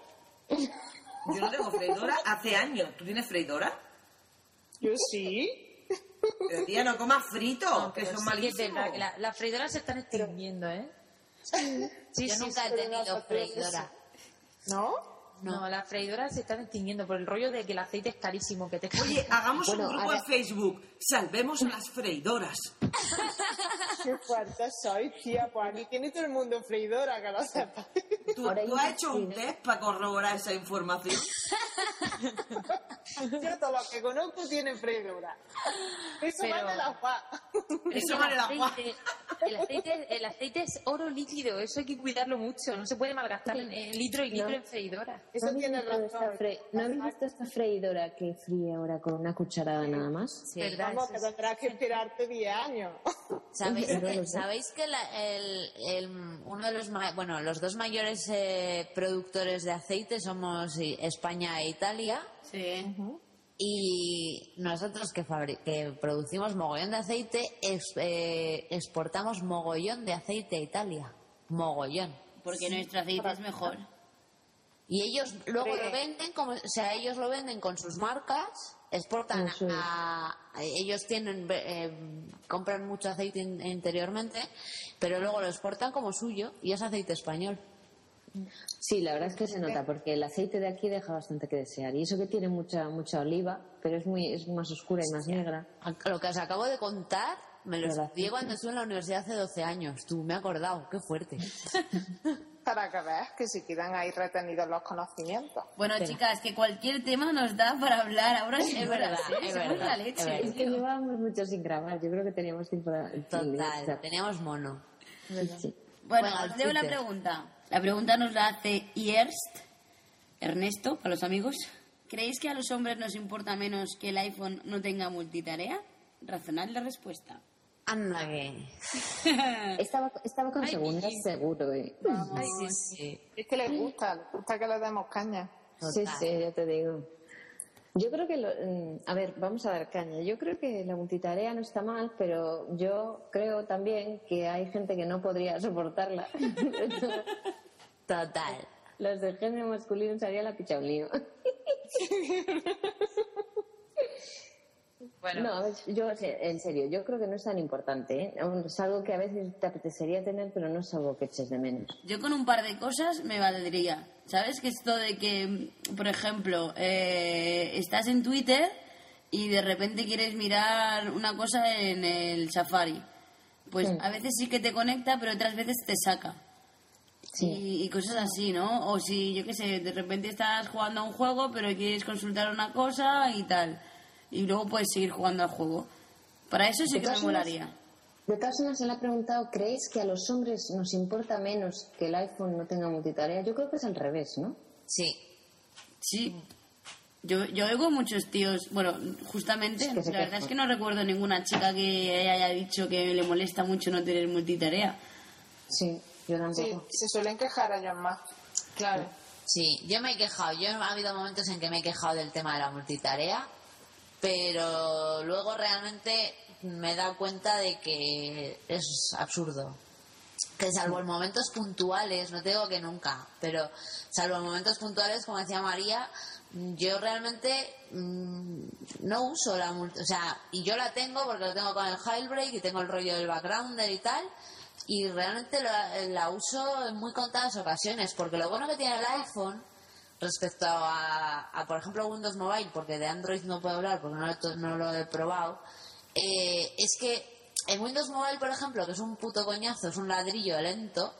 Yo no tengo freidora hace años. ¿Tú tienes freidora? Yo sí. Pero tía, no comas frito, que son sí malísimos. la- las freidoras se están extinguiendo, ¿eh? Sí, Yo sí, nunca he tenido freidora. ¿No? No, las freidoras se están extinguiendo por el rollo de que el aceite es carísimo, que te Oye, hagamos Bueno, un grupo ahora- en Facebook. Salvemos a las freidoras. Qué fuerte soy, tía. Pues aquí tiene todo el mundo freidora, que lo sepa. ¿Tú, Ahora tú has hecho un test para corroborar esa información? <laughs> Yo todos los que conozco tienen freidora. Eso Pero- va de la fa. Eso vale la agua. el, aceite, el aceite es oro líquido, eso hay que cuidarlo mucho, no se puede malgastar en, en litro y litro No. en freidora. Eso ¿No tiene visto esta razón. fre- ¿No habéis visto esta freidora que fríe ahora con una cucharada nada más? Sí. ¿Verdad? Vamos, que tendrás que esperarte 10 años. <laughs> ¿Sabéis que. ¿sabéis que la- el, el- uno de los bueno los dos mayores eh, productores de aceite somos España e Italia Sí. y nosotros que, que producimos mogollón de aceite ex- eh, exportamos mogollón de aceite a Italia mogollón Porque nuestro aceite es mejor. y ellos luego lo venden como o sea ellos lo venden con sus marcas exportan es. a, ellos tienen eh, compran mucho aceite in- interiormente pero luego lo exportan como suyo y es aceite español. Sí, la verdad es que se nota porque el aceite de aquí deja bastante que desear. Y eso que tiene mucha mucha oliva, pero es muy es más oscura y más negra. lo que os acabo de contar me lo estudié cuando estuve en la universidad hace 12 años tú me he acordado qué fuerte <laughs> Para que veas que se quedan ahí retenidos los conocimientos. Bueno, chicas, que cualquier tema nos da para hablar. Ahora sí, Es verdad, es somos verdad, la es leche. verdad. Es que llevábamos mucho sin grabar, yo creo que teníamos tiempo de total teníamos mono Sí. Bueno, Bueno, os leo la pregunta. La pregunta nos la hace Ierst, Ernesto, para los amigos. ¿Creéis que a los hombres nos importa menos que el iPhone no tenga multitarea? Razonad la respuesta. Anda <laughs> que Estaba, estaba con Ay, Vicky. seguro, eh. sí, sí. Es que les gusta, les gusta que les demos caña. Sí, sí, ya te digo. Yo creo que, lo- mm, a ver, vamos a dar caña. Yo creo que la multitarea no está mal, pero yo creo también que hay gente que no podría soportarla. <laughs> total Los de género masculino sería la picha un lío. <laughs> No, a ver, yo, en serio, yo creo que no es tan importante. ¿eh? Es algo que a veces te apetecería tener, pero no es algo que eches de menos. Yo con un par de cosas me valdría. ¿Sabes? Que esto de que, por ejemplo, eh, estás en Twitter y de repente quieres mirar una cosa en el Safari. Pues a veces sí que te conecta, pero otras veces te saca. Y, y cosas así, ¿no? O si, yo qué sé, de repente estás jugando a un juego, pero quieres consultar una cosa y tal. Y luego puedes seguir jugando al juego. Para eso sí De que me molaría. De todas formas, se le ha preguntado, ¿creéis que a los hombres nos importa menos que el iPhone no tenga multitarea? Yo creo que es al revés, ¿no? sí Sí. Yo, yo oigo muchos tíos, bueno, justamente, Es que se la verdad es que no recuerdo ninguna chica que haya dicho que le molesta mucho no tener multitarea. Sí, yo Sí, tampoco. se suelen quejar a más. Claro. Sí, yo me he quejado. Yo ha habido momentos en que me he quejado del tema de la multitarea, pero luego realmente me he dado cuenta de que es absurdo. Que salvo en momentos puntuales, no te digo que nunca, pero salvo en momentos puntuales, como decía María, yo realmente mm, no uso la multi, o sea, y yo la tengo porque lo tengo con el jailbreak y tengo el rollo del backgrounder y tal, y realmente la uso en muy contadas ocasiones, porque lo bueno que tiene el iPhone respecto a, a, por ejemplo, Windows Mobile, porque de Android no puedo hablar porque no, lo- no lo he probado, eh, es que en Windows Mobile, por ejemplo, que es un puto coñazo, es un ladrillo lento,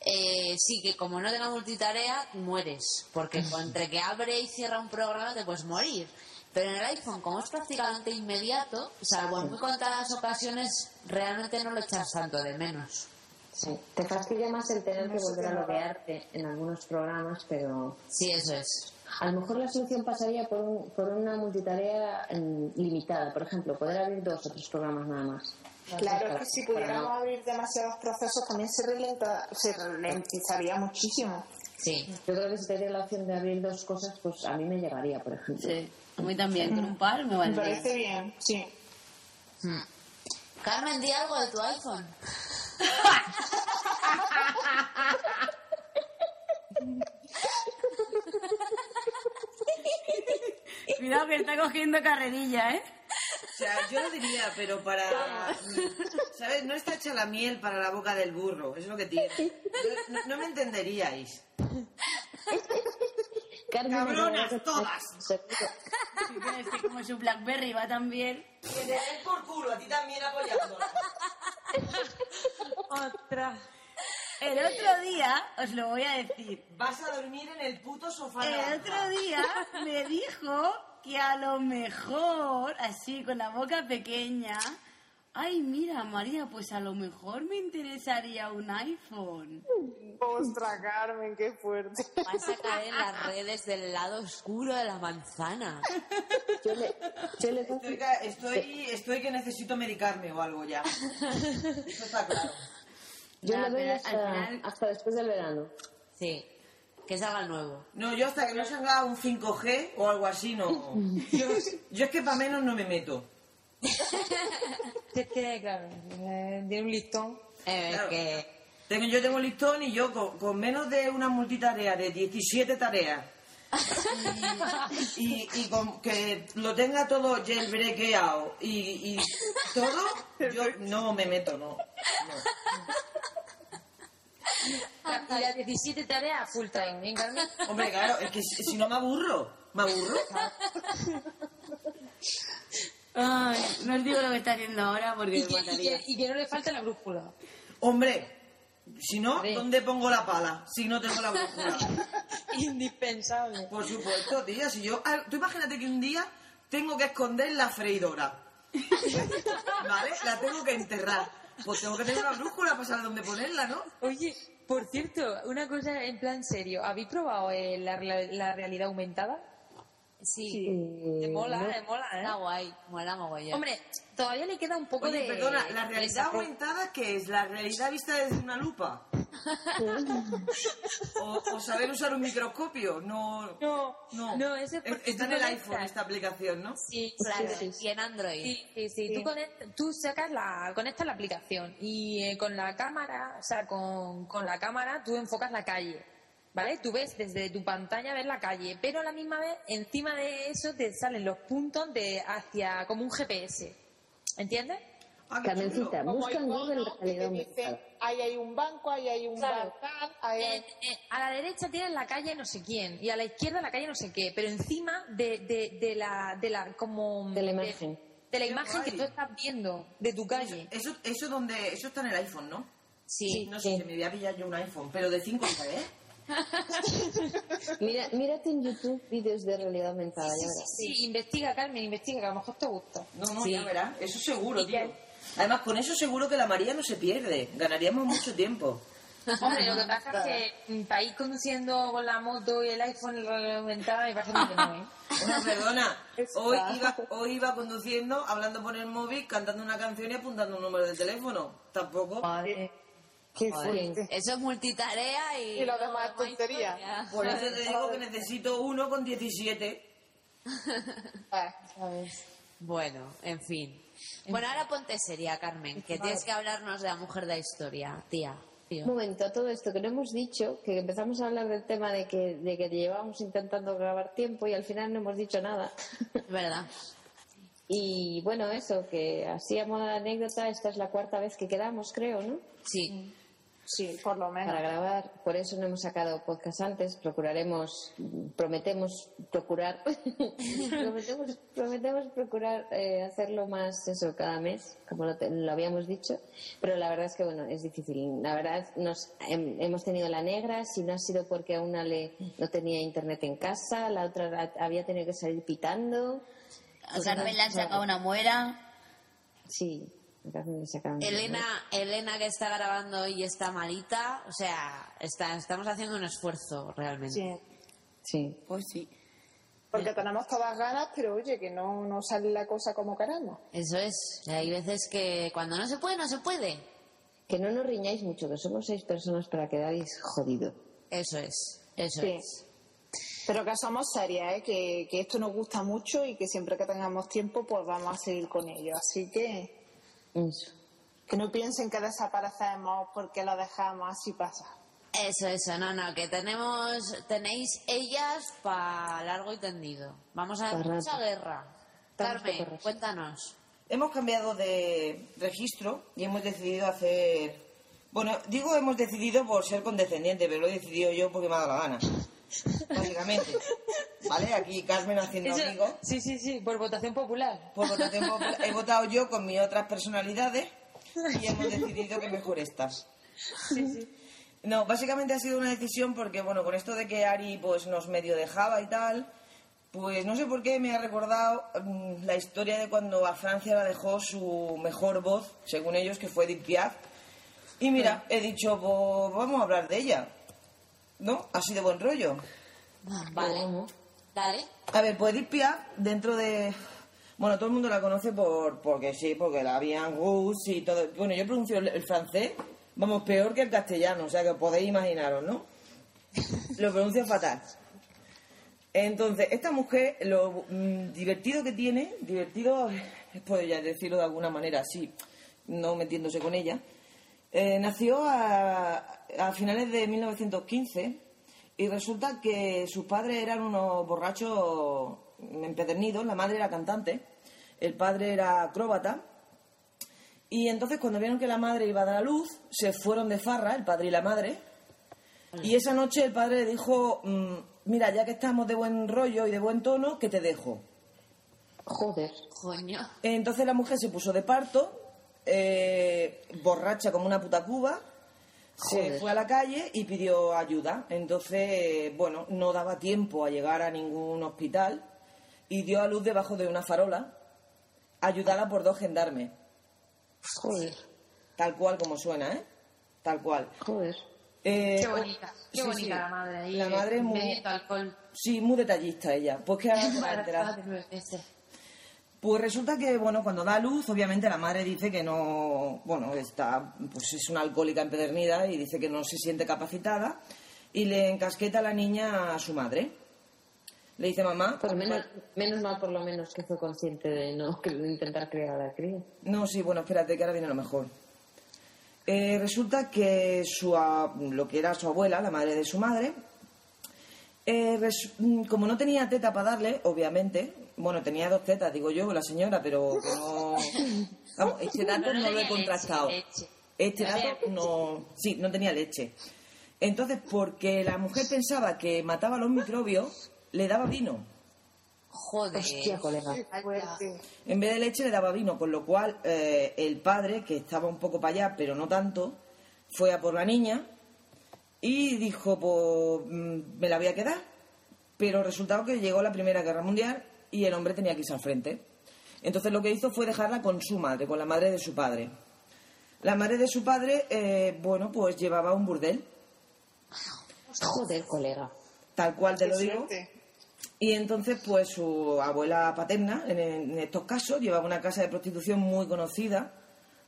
eh, sí que como no tenga multitarea, mueres, porque <laughs> entre que abre y cierra un programa te puedes morir. Pero en el iPhone, como es prácticamente inmediato, salvo en muy contadas ocasiones, realmente no lo echas tanto de menos. Sí. Te fastidia más el tener que volver a loguearte en algunos programas, pero Sí, eso es. a lo mejor la solución pasaría por, un- por una multitarea mm, limitada. Por ejemplo, poder abrir dos o tres programas nada más. Claro, es que si pudiéramos no- abrir demasiados procesos también se, relenta, se ralentizaría muchísimo. Sí. Yo creo que si te la opción de abrir dos cosas, pues a mí me llegaría, por ejemplo. Sí. A mí también, con un par me Me valdría. parece bien, sí. Hmm. Carmen, di algo de tu iPhone. Cuidado que está cogiendo carrerilla, ¿eh? O sea, yo lo diría, pero para... ¿Sabes? No está hecha la miel para la boca del burro, es lo que tiene. No, no- me entenderíais. Carmen, ¡Cabronas, todas! Sí, pero es que como su Blackberry va tan bien. Que te den por culo, a ti también apoyándola. Otra. El otro día, os lo voy a decir, Vas a dormir en el puto sofá. el naranja. otro día me dijo que a lo mejor, así con la boca pequeña, Ay, mira, María, pues a lo mejor me interesaría un iPhone. Ostras, Carmen, qué fuerte. Vas a caer en las redes del lado oscuro de la manzana. Yo le, yo le Estoy, estoy, estoy que necesito medicarme o algo ya. Eso está claro. yo Ya, le doy hasta, final- hasta después del verano. Sí, que salga el nuevo. No, yo hasta que no salga un 5G o algo así, no. <laughs> Yo, yo es que para menos no me meto. Es <laughs> que, claro, tiene un listón. Eh, Claro. que Tengo, yo tengo listón y yo con, con menos de una multitarea de 17 tareas <laughs> y, y con que lo tenga todo jailbreakado y, y todo, yo no me meto, no. no. Y las 17 tareas full time, ¿eh, Carmen? Hombre, claro, es que si, si no me aburro, me aburro. <laughs> Ay, no os digo lo que está haciendo ahora porque Y me que, y, que, y que no le falta la brújula. Hombre, si no. ¿dónde pongo la pala? Si no tengo la brújula. <laughs> Indispensable. Por supuesto, tía, si yo... ah, Tú imagínate que un día tengo que esconder la freidora. <laughs> ¿Vale? La tengo que enterrar. Pues tengo que tener una brújula para saber dónde ponerla, ¿no? Oye, por cierto, una cosa en plan serio. ¿Habéis probado eh, la, la- la realidad aumentada? Sí, Me mola, me mola, ¿eh? está guay, mola mogollón. Hombre, todavía le queda un poco Oye, de... perdona, ¿la realidad aumentada qué es? ¿La realidad vista desde una lupa? <laughs> ¿O, o saber usar un microscopio? No... No, No, no, ese es está en el conectas. iPhone esta aplicación, ¿no? Sí, claro, sí, sí. y en Android. Sí, sí, sí. Tú, conect- tú sacas la, conectas la aplicación y eh, con la cámara, o sea, con, con la cámara tú enfocas la calle, ¿vale? Tú ves desde tu pantalla ves la calle, pero a la misma vez encima de eso te salen los puntos de hacia como un GPS, ¿entiendes? Ah, Carmencita, busca en Google realidad aumentada. ahí hay un banco, ahí hay un Claro. ahí hay... Eh, eh, a la derecha tienes la calle no sé quién y a la izquierda la calle no sé qué, pero encima de, de, de la de la como De la imagen. de la imagen que tú estás viendo de tu calle. Eso, eso, donde, eso está en el iPhone, ¿no? Sí, No sé, Sí. si me voy a pillar yo un iPhone, pero de 5G, ¿eh? <laughs> Mira, mírate en YouTube vídeos de realidad aumentada, ya verás. Sí, investiga, Carmen, investiga, que a lo mejor te gusta. No, no, Sí. ya verás. Eso seguro, tío. Además, con eso seguro que la María no se pierde. Ganaríamos mucho tiempo. <laughs> Hombre, lo que pasa es que para ir conduciendo con la moto y el iPhone y la aumentada me parece que no, ¿eh? <laughs> Bueno, perdona. Hoy iba, hoy iba conduciendo, hablando por el móvil, cantando una canción y apuntando un número de teléfono. Tampoco. Madre. Qué Joder. fuerte. Eso es multitarea y... Y lo demás es tontería. Por eso te digo que necesito uno con 17. <laughs> Ah, Bueno, en fin. Bueno, ahora ponte seria, Carmen, que tienes que hablarnos de la mujer de la historia, tía. tío. Un momento, a todo esto que no hemos dicho, que empezamos a hablar del tema de que, de que llevábamos intentando grabar tiempo y al final no hemos dicho nada. <laughs> Es verdad. y bueno, eso, que así a modo de anécdota, esta es la cuarta vez que quedamos, creo, ¿no? Sí. Sí, por lo menos. Para grabar, por eso no hemos sacado podcast antes, procuraremos, prometemos procurar, <laughs> prometemos, prometemos procurar eh, hacerlo más eso cada mes, como lo, te- lo habíamos dicho, pero la verdad es que bueno, es difícil. La verdad, nos hem- hemos tenido la negra, si no ha sido porque a una le no tenía internet en casa, la otra había tenido que salir pitando. Carmen le han sacado una muera. Sí, Elena, Elena que está grabando y está malita, o sea, está, estamos haciendo un esfuerzo realmente. Sí. Sí. Pues sí. Porque tenemos todas ganas, pero oye, que no, no sale la cosa como queremos. Eso es. Hay veces que cuando no se puede, no se puede. Que no nos riñáis mucho, que somos seis personas para quedaréis jodido. Eso es. Eso Sí. es. Pero que somos serias, ¿eh? que, que esto nos gusta mucho y que siempre que tengamos tiempo, pues vamos a seguir con ello. Así que Eso. que no piensen que desaparecemos porque lo dejamos, así pasa. Eso, eso, no, no, que tenemos, tenéis ellas para largo y tendido. Vamos a Pa' mucha guerra. Carmen, cuéntanos. Hemos cambiado de registro y hemos decidido hacer... Bueno, digo hemos decidido por ser condescendiente, pero lo he decidido yo porque me ha dado la gana. Básicamente. ¿Vale? Aquí Carmen haciendo Eso- amigo. sí, sí, sí, por votación popular. Por votación popular. He votado yo con mis otras personalidades y hemos decidido que mejor estas. No, básicamente ha sido una decisión porque, bueno, con esto de que Ari pues nos medio dejaba y tal, Pues no sé por qué me ha recordado mm, la historia de cuando a Francia la dejó su mejor voz, según ellos, que fue Edith Piaf. Y mira, he dicho, pues vamos a hablar de ella. ¿No? Así de buen rollo. Vale. Dale. A ver, pues Edith Piaf, dentro de... Bueno, todo el mundo la conoce por porque sí, porque la habían Gus y todo. Bueno, yo pronuncio el, el francés, vamos, peor que el castellano, o sea que podéis imaginaros, ¿no? Lo pronuncio fatal. Entonces, esta mujer, lo mm, divertido que tiene, divertido, es puedo ya decirlo de alguna manera así, no metiéndose con ella, eh, nació a, a finales de 1915 y resulta que sus padres eran unos borrachos empedernidos, la madre era cantante, el padre era acróbata, y entonces cuando vieron que la madre iba a dar a luz, se fueron de farra, el padre y la madre, y esa noche el padre le dijo, mm, mira, ya que estamos de buen rollo y de buen tono, que te dejo. Joder. Coño. Entonces la mujer se puso de parto, eh, borracha como una puta cuba, se fue a la calle y pidió ayuda. Entonces, bueno, no daba tiempo a llegar a ningún hospital y dio a luz debajo de una farola, ayudada por dos gendarmes. Joder. Tal cual como suena, ¿eh? Tal cual. Joder. Eh, Qué bonita, qué sí, bonita sí. la madre ahí. La madre es muy- bebiendo alcohol. Sí, muy detallista ella. Pues que ahora Pues resulta que, bueno, cuando da luz, obviamente la madre dice que no, bueno, está, pues es una alcohólica empedernida y dice que no se siente capacitada y le encasqueta a la niña a su madre. Le dice, mamá, Por menos, menos mal por lo menos que fue consciente de no que intentar crear a la cría. No, sí, bueno, espérate, que ahora viene lo mejor. Eh, resulta que su, a- lo que era su abuela, la madre de su madre, eh, mm, como no tenía teta para darle, obviamente, bueno, tenía dos tetas, digo yo, la señora, pero que no... Vamos, este dato no no lo he contrastado. leche, leche. Este No dato no... Sí, no tenía leche. Entonces, porque la mujer pensaba que mataba los microbios, le daba vino. Joder. Hostia, colega. En vez de leche le daba vino, con lo cual eh, el padre, que estaba un poco para allá, pero no tanto, fue a por la niña y dijo, pues mm, me la voy a quedar. Pero resultado que llegó la Primera Guerra Mundial y el hombre tenía que irse al frente. Entonces lo que hizo fue dejarla con su madre, con la madre de su padre. La madre de su padre, eh, bueno, pues llevaba un burdel, Joder, colega. tal cual te lo digo. Y entonces, pues su abuela paterna, en, en estos casos, llevaba una casa de prostitución muy conocida,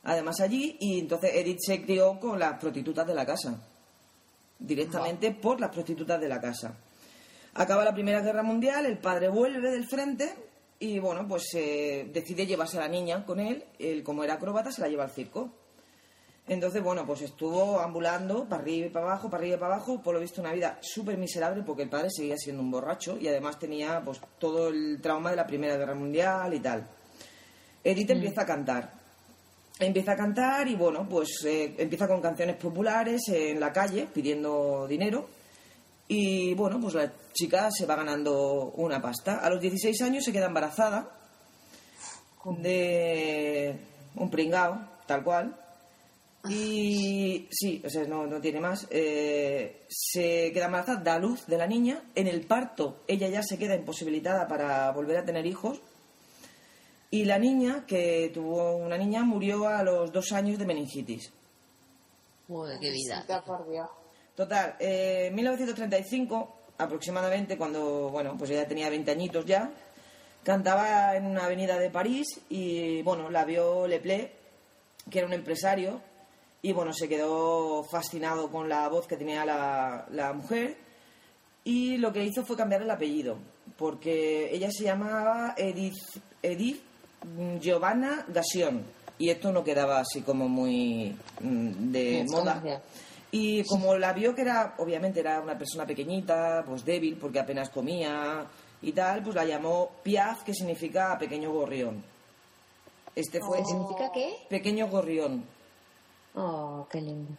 además allí, y entonces Edith se crió con las prostitutas de la casa, directamente por las prostitutas de la casa. Acaba la Primera Guerra Mundial, el padre vuelve del frente y, bueno, pues eh, decide llevarse a la niña con él, él como era acróbata se la lleva al circo. Entonces, bueno, pues estuvo ambulando para arriba y para abajo, para arriba y para abajo, por lo visto una vida súper miserable porque el padre seguía siendo un borracho y además tenía pues todo el trauma de la Primera Guerra Mundial y tal. Edith empieza a cantar. Empieza a cantar y bueno, pues eh, empieza con canciones populares en la calle pidiendo dinero y bueno, pues la chica se va ganando una pasta. A los 16 años se queda embarazada de un pringao, tal cual. Y sí, o sea, no, no tiene más. Eh, se queda embarazada, da luz de la niña. En el parto, ella ya se queda imposibilitada para volver a tener hijos. Y la niña, que tuvo una niña, murió a los dos años de meningitis. Joder, qué vida. Total, eh, en 1935, aproximadamente, cuando, bueno, pues ella tenía 20 añitos ya, cantaba en una avenida de París y, bueno, la vio Leplé, que era un empresario, y, bueno, se quedó fascinado con la voz que tenía la, la mujer y lo que hizo fue cambiar el apellido, porque ella se llamaba Edith, Edith mm, Giovanna Gassion, y esto no quedaba así como muy mm, de moda. comercial. Y como la vio que era, obviamente era una persona pequeñita, pues débil, porque apenas comía y tal, pues la llamó Piaf, que significa pequeño gorrión. Este fue ¿Significa qué? pequeño gorrión. Oh, qué lindo.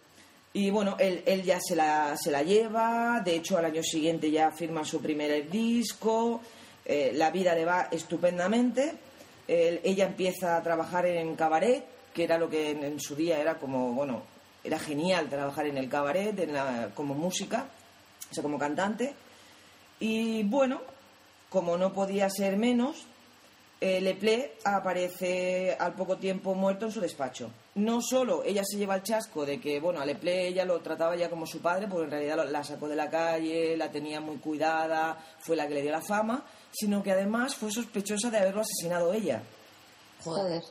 Y bueno, él, él ya se la, se la lleva, de hecho al año siguiente ya firma su primer disco, eh, la vida le va estupendamente, Él- ella empieza a trabajar en cabaret, que era lo que en, en su día era como, bueno, era genial trabajar en el cabaret, en la- como música, o sea, como cantante. Y bueno, como no podía ser menos, eh, Leplé aparece al poco tiempo muerto en su despacho. No solo ella se lleva el chasco de que, bueno, a Leplé ella lo trataba ya como su padre, porque en realidad la sacó de la calle, la tenía muy cuidada, fue la que le dio la fama, sino que además fue sospechosa de haberlo asesinado ella. Joder.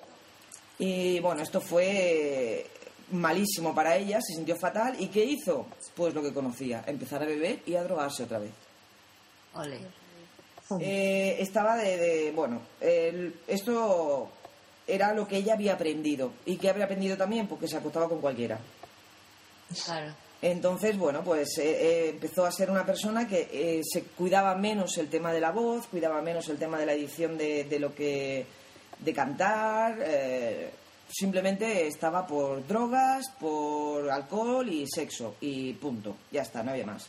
Y bueno, esto fue malísimo para ella, se sintió fatal. ¿Y qué hizo? Pues lo que conocía, empezar a beber y a drogarse otra vez. Ole. Eh, estaba de, de- bueno, el- esto era lo que ella había aprendido. ¿Y qué había aprendido también? Porque se acostaba con cualquiera. Claro. Entonces, bueno, pues eh, eh, empezó a ser una persona que eh, se cuidaba menos el tema de la voz, cuidaba menos el tema de la edición de, de lo que de cantar, simplemente estaba por drogas, por alcohol y sexo y punto, ya está, no había más.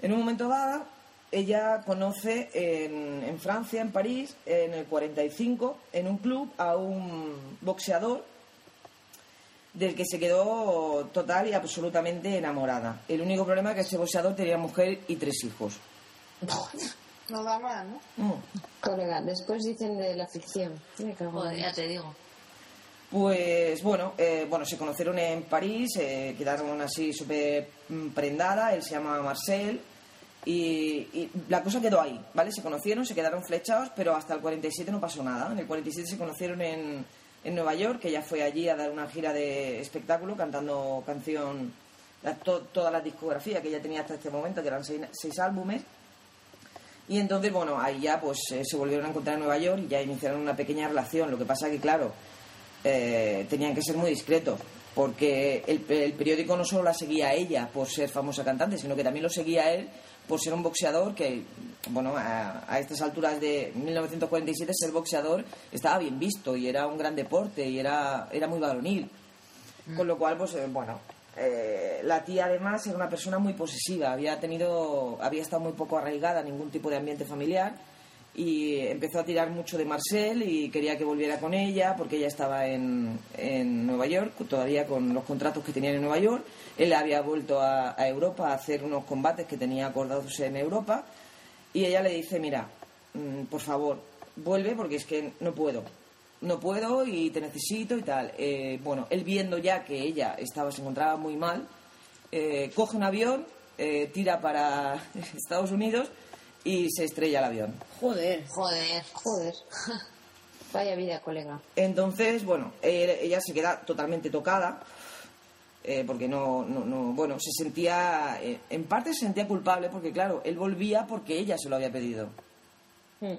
En un momento dado, ella conoce en, en Francia, en París, en el 45, en un club a un boxeador del que se quedó total y absolutamente enamorada. El único problema es que ese boxeador tenía mujer y tres hijos. No da más, ¿no? Mm. Colega, después dicen de la ficción. Me cago en Joder, la ya te digo. Pues bueno, eh, bueno, se conocieron en París, eh, quedaron así súper prendada, él se llama Marcel y, la cosa quedó ahí, ¿vale? Se conocieron, se quedaron flechados, pero hasta el 47 no pasó nada. En el 47 se conocieron en, en Nueva York, que ella fue allí a dar una gira de espectáculo cantando canción, toda la discografía que ella tenía hasta este momento, que eran seis, seis álbumes. Y entonces, bueno, ahí ya pues eh, se volvieron a encontrar en Nueva York y ya iniciaron una pequeña relación. Lo que pasa que, claro, eh, tenían que ser muy discretos, porque el, el periódico no solo la seguía a ella por ser famosa cantante, sino que también lo seguía a él por ser un boxeador que, bueno, a, a estas alturas de 1947 ser boxeador estaba bien visto y era un gran deporte y era, era muy varonil. Con lo cual, pues, eh, bueno, eh, la tía además era una persona muy posesiva, había tenido, había estado muy poco arraigada a ningún tipo de ambiente familiar y empezó a tirar mucho de Marcel y quería que volviera con ella porque ella estaba en, en Nueva York, todavía con los contratos que tenían en Nueva York. Él había vuelto a, a Europa a hacer unos combates que tenía acordados en Europa y ella le dice, mira, mm, por favor, vuelve porque es que no puedo. No puedo y te necesito y tal. Eh, bueno, él viendo ya que ella estaba, se encontraba muy mal, eh, coge un avión, eh, tira para <laughs> Estados Unidos y se estrella el avión. Joder. Joder. Joder. <laughs> Vaya vida, colega. Entonces, bueno, ella se queda totalmente tocada, eh, porque no, no, no- bueno, se sentía, eh, en parte se sentía culpable, porque claro, él volvía porque ella se lo había pedido. Mm.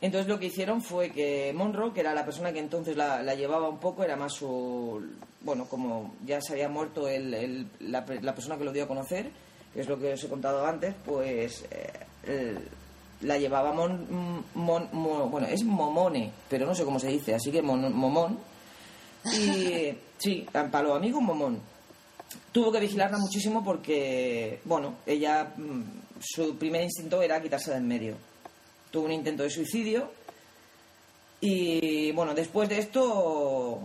Entonces lo que hicieron fue que Monroe, que era la persona que entonces la, la llevaba un poco, era más su... Bueno, como ya se había muerto el- el- la, la persona que lo dio a conocer, que es lo que os he contado antes, pues eh, el- la llevaba Mon, Mon- Mo- Bueno, es Momone, pero no sé cómo se dice, así que Mon- Momón. Y <laughs> sí, para los amigos Momón. Tuvo que vigilarla muchísimo porque, bueno, ella, mm, su primer instinto era quitarse de en medio tuvo un intento de suicidio y bueno, después de esto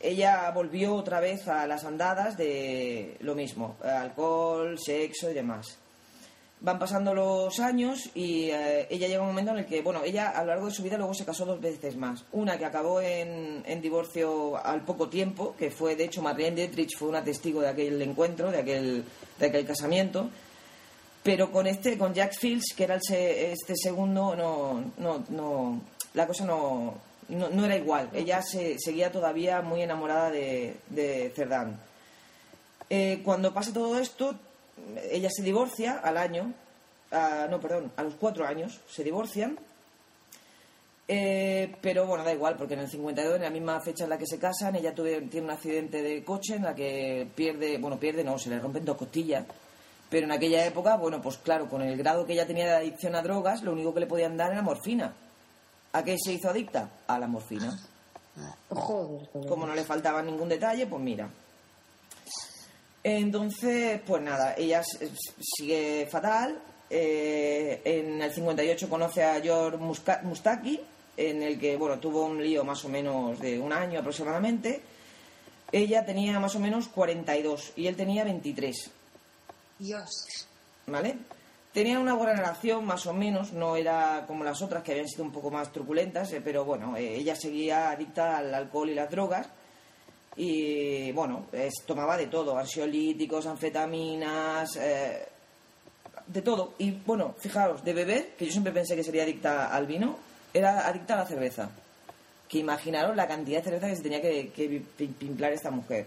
ella volvió otra vez a las andadas de lo mismo, alcohol, sexo y demás. Van pasando los años y eh, ella llega un momento en el que, bueno, ella a lo largo de su vida luego se casó dos veces más. Una que acabó en, divorcio al poco tiempo, que fue, de hecho, Marlene Dietrich fue una testigo de aquel encuentro, de aquel, de aquel casamiento. Pero con este, con Jack Fields, que era el se- este segundo, no, no, no, la cosa no, no, era igual. Ella se, seguía todavía muy enamorada de, de Cerdán. Eh, cuando pasa todo esto, ella se divorcia al año, no, perdón, a los cuatro años se divorcian. Eh, pero bueno, da igual, porque en el 52, en la misma fecha en la que se casan, ella tuve- tiene un accidente de coche en la que pierde, bueno, pierde, no, se le rompen dos costillas. Pero en aquella época, bueno, pues claro, con el grado que ella tenía de adicción a drogas, lo único que le podían dar era morfina. ¿A qué se hizo adicta? A la morfina. Joder. Como no le faltaba ningún detalle, pues mira. Entonces, pues nada, ella sigue fatal. Eh, en el 58 conoce a George Mustaki, en el que, bueno, tuvo un lío más o menos de un año aproximadamente. Ella tenía más o menos 42 y él tenía 23. Dios. ¿Vale? Tenían una buena relación, más o menos, no era como las otras que habían sido un poco más truculentas, eh, pero bueno, eh, ella seguía adicta al alcohol y las drogas y bueno, es- tomaba de todo, ansiolíticos, anfetaminas, eh, de todo. Y bueno, fijaros, de beber, que yo siempre pensé que sería adicta al vino, era adicta a la cerveza. Que imaginaros la cantidad de cerveza que se tenía que, que pi- pimplar esta mujer.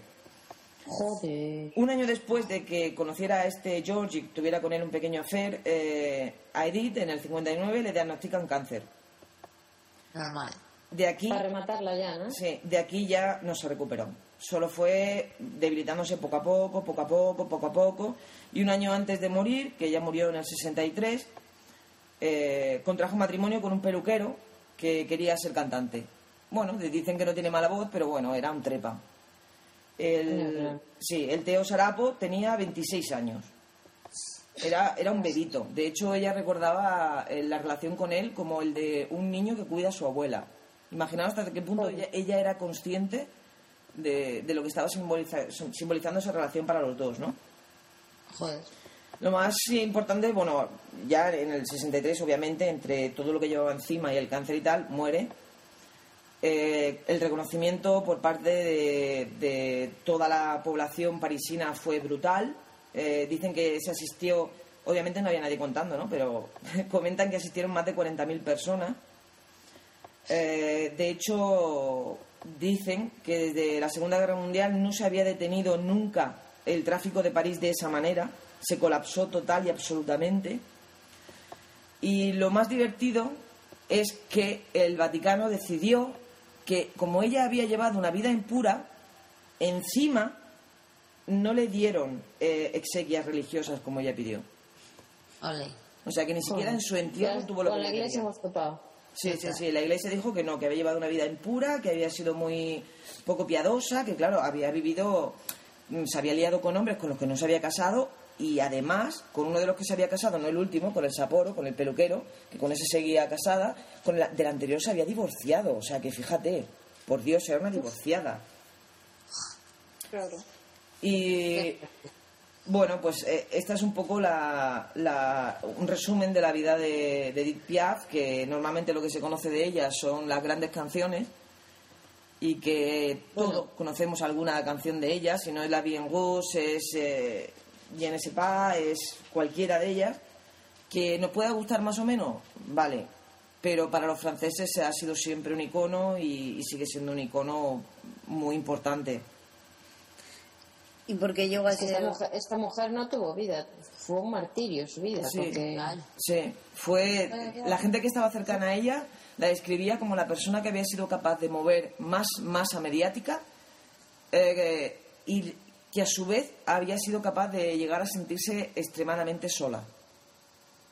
Joder. Un año después de que conociera a este George y tuviera con él un pequeño affair, eh, a Edith en el 59 le diagnostican cáncer. Normal. De aquí, Para rematarla ya, ¿no? sí, de aquí ya no se recuperó. Solo fue debilitándose poco a poco, poco a poco, poco a poco. Y un año antes de morir, que ella murió en el 63, eh, contrajo matrimonio con un peluquero que quería ser cantante. Bueno, dicen que no tiene mala voz, pero bueno, era un trepa. El, sí, el Teo Sarapo tenía 26 años. Era, era un bebito. De hecho, ella recordaba eh, la relación con él como el de un niño que cuida a su abuela. Imaginaos hasta qué punto ella, ella era consciente de, de lo que estaba simboliza- simbolizando esa relación para los dos, ¿no? Joder. Lo más importante, bueno, ya en el 63, obviamente, entre todo lo que llevaba encima y el cáncer y tal, muere. Eh, el reconocimiento por parte de, de toda la población parisina fue brutal. Eh, dicen que se asistió, obviamente no había nadie contando, ¿no? Pero <laughs> comentan que asistieron más de 40.000 personas. Eh, de hecho, dicen que desde la Segunda Guerra Mundial no se había detenido nunca el tráfico de París de esa manera. Se colapsó total y absolutamente. Y lo más divertido es que el Vaticano decidió que, como ella había llevado una vida impura, encima no le dieron eh, exequias religiosas como ella pidió. O sea que ni siquiera en su entierro tuvo lo con que la iglesia hemos topado. Sí, sí, sí. La iglesia dijo que no, que había llevado una vida impura, que había sido muy poco piadosa, que claro, había vivido, mm, se había liado con hombres con los que no se había casado y además con uno de los que se había casado, no el último, con el Sapporo, con el peluquero, que con ese seguía casada, con el del anterior se había divorciado. O sea que fíjate, por Dios, era una divorciada. Claro. Y bueno, pues eh, esta es un poco la, la- un resumen de la vida de, de Edith Piaf, que normalmente lo que se conoce de ella son las grandes canciones y que todos conocemos alguna canción de ella, si no es la Bien Rouge, es eh, sais pas, es cualquiera de ellas, que nos pueda gustar más o menos, vale, pero para los franceses ha sido siempre un icono y, y sigue siendo un icono muy importante. ¿Y por qué llegó a ser...? esta mujer, esta mujer no tuvo vida, fue un martirio su vida. Sí. porque Sí, fue la gente que estaba cercana a ella la describía como la persona que había sido capaz de mover más masa mediática eh, y que a su vez había sido capaz de llegar a sentirse extremadamente sola.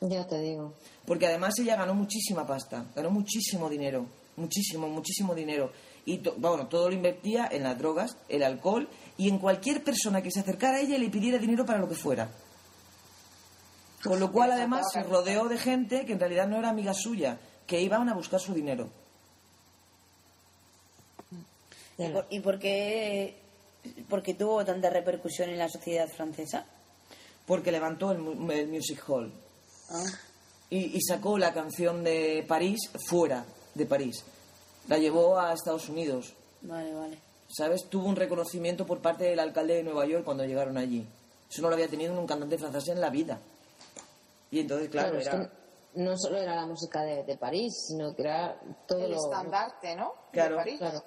Ya te digo. Porque además ella ganó muchísima pasta, ganó muchísimo dinero, muchísimo, muchísimo dinero. Y to- bueno, todo lo invertía en las drogas, el alcohol y en cualquier persona que se acercara a ella y le pidiera dinero para lo que fuera. Con lo cual además se rodeó de gente que en realidad no era amiga suya, que iban a buscar su dinero. ¿Y por, y por qué, por qué tuvo tanta repercusión en la sociedad francesa? Porque levantó el, el Music Hall Ah, y, y sacó la canción de París fuera de París. La llevó a Estados Unidos. vale, vale. ¿Sabes? Tuvo un reconocimiento por parte del alcalde de Nueva York cuando llegaron allí. Eso no lo había tenido un cantante francés en la vida. Y entonces, claro, Claro, es era... que no solo era la música de, de París, sino que era todo El lo... estandarte, ¿no? De Claro, París. Claro.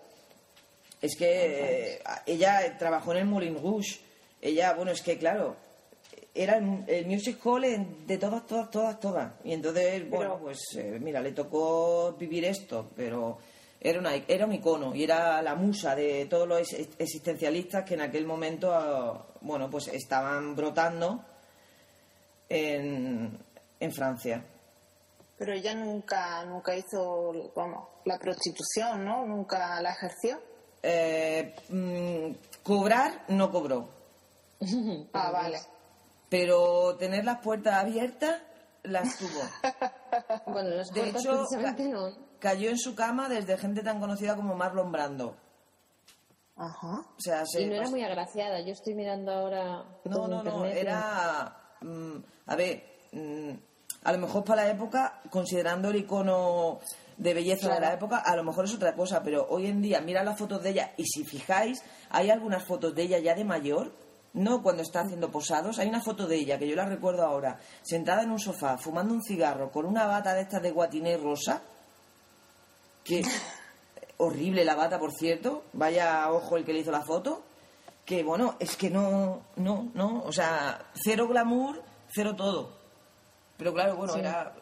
Es que eh, ella trabajó en el Moulin Rouge. Ella, bueno, es que claro, era el, el music hall en- de todas, todas, todas, todas. Y entonces, bueno, pues eh, mira, le tocó vivir esto, pero era, una, era un icono y era la musa de todos los ex- existencialistas que en aquel momento, ah, bueno, pues estaban brotando en, en Francia. Pero ella nunca, nunca hizo, vamos, la prostitución, ¿no? Nunca la ejerció. Eh, mm, cobrar no cobró. <laughs> Ah, vale. pero tener las puertas abiertas las tuvo. <laughs> Bueno, las De hecho, no. Cayó en su cama desde gente tan conocida como Marlon Brando. Ajá. O sea, se Y no era muy agraciada. Yo estoy mirando ahora... no, no, no, internet era... mm, a ver, mm, a lo mejor para la época, considerando el icono de belleza de la época, a lo mejor es otra cosa, pero hoy en día mira las fotos de ella y si fijáis, hay algunas fotos de ella ya de mayor, no cuando está haciendo posados, hay una foto de ella que yo la recuerdo ahora, sentada en un sofá, fumando un cigarro, con una bata de estas de guatiné rosa, que horrible la bata, por cierto, vaya ojo el que le hizo la foto, que bueno, es que no, no, no, o sea, cero glamour, cero todo. Pero claro, bueno, era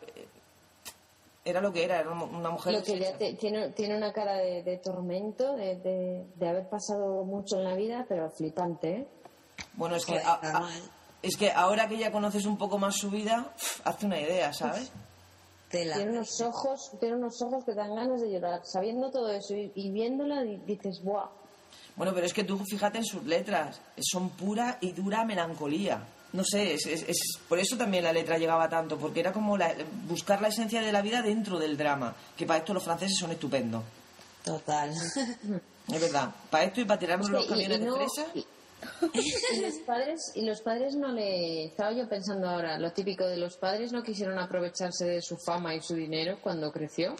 era lo que era, era una mujer. Lo que ya tiene, tiene una cara de, tormento, de, de, de, haber pasado mucho en la vida, pero flipante. ¿eh? Bueno, es que, es que ahora que ya conoces un poco más su vida, hazte una idea, ¿sabes? Tiene unos ojos, tiene unos ojos que dan ganas de llorar. Sabiendo todo eso y, y viéndola dices, ¡buah! Bueno, pero es que tú fíjate en sus letras, son pura y dura melancolía no sé, es, es, por eso también la letra llegaba tanto, porque era como buscar la esencia de la vida dentro del drama, que para esto los franceses son estupendos. Total. Es verdad, para esto y para tirarnos los camiones de fresa. Y, los padres, y los padres no le. Estaba yo pensando ahora, lo típico de los padres no quisieron aprovecharse de su fama y su dinero cuando creció.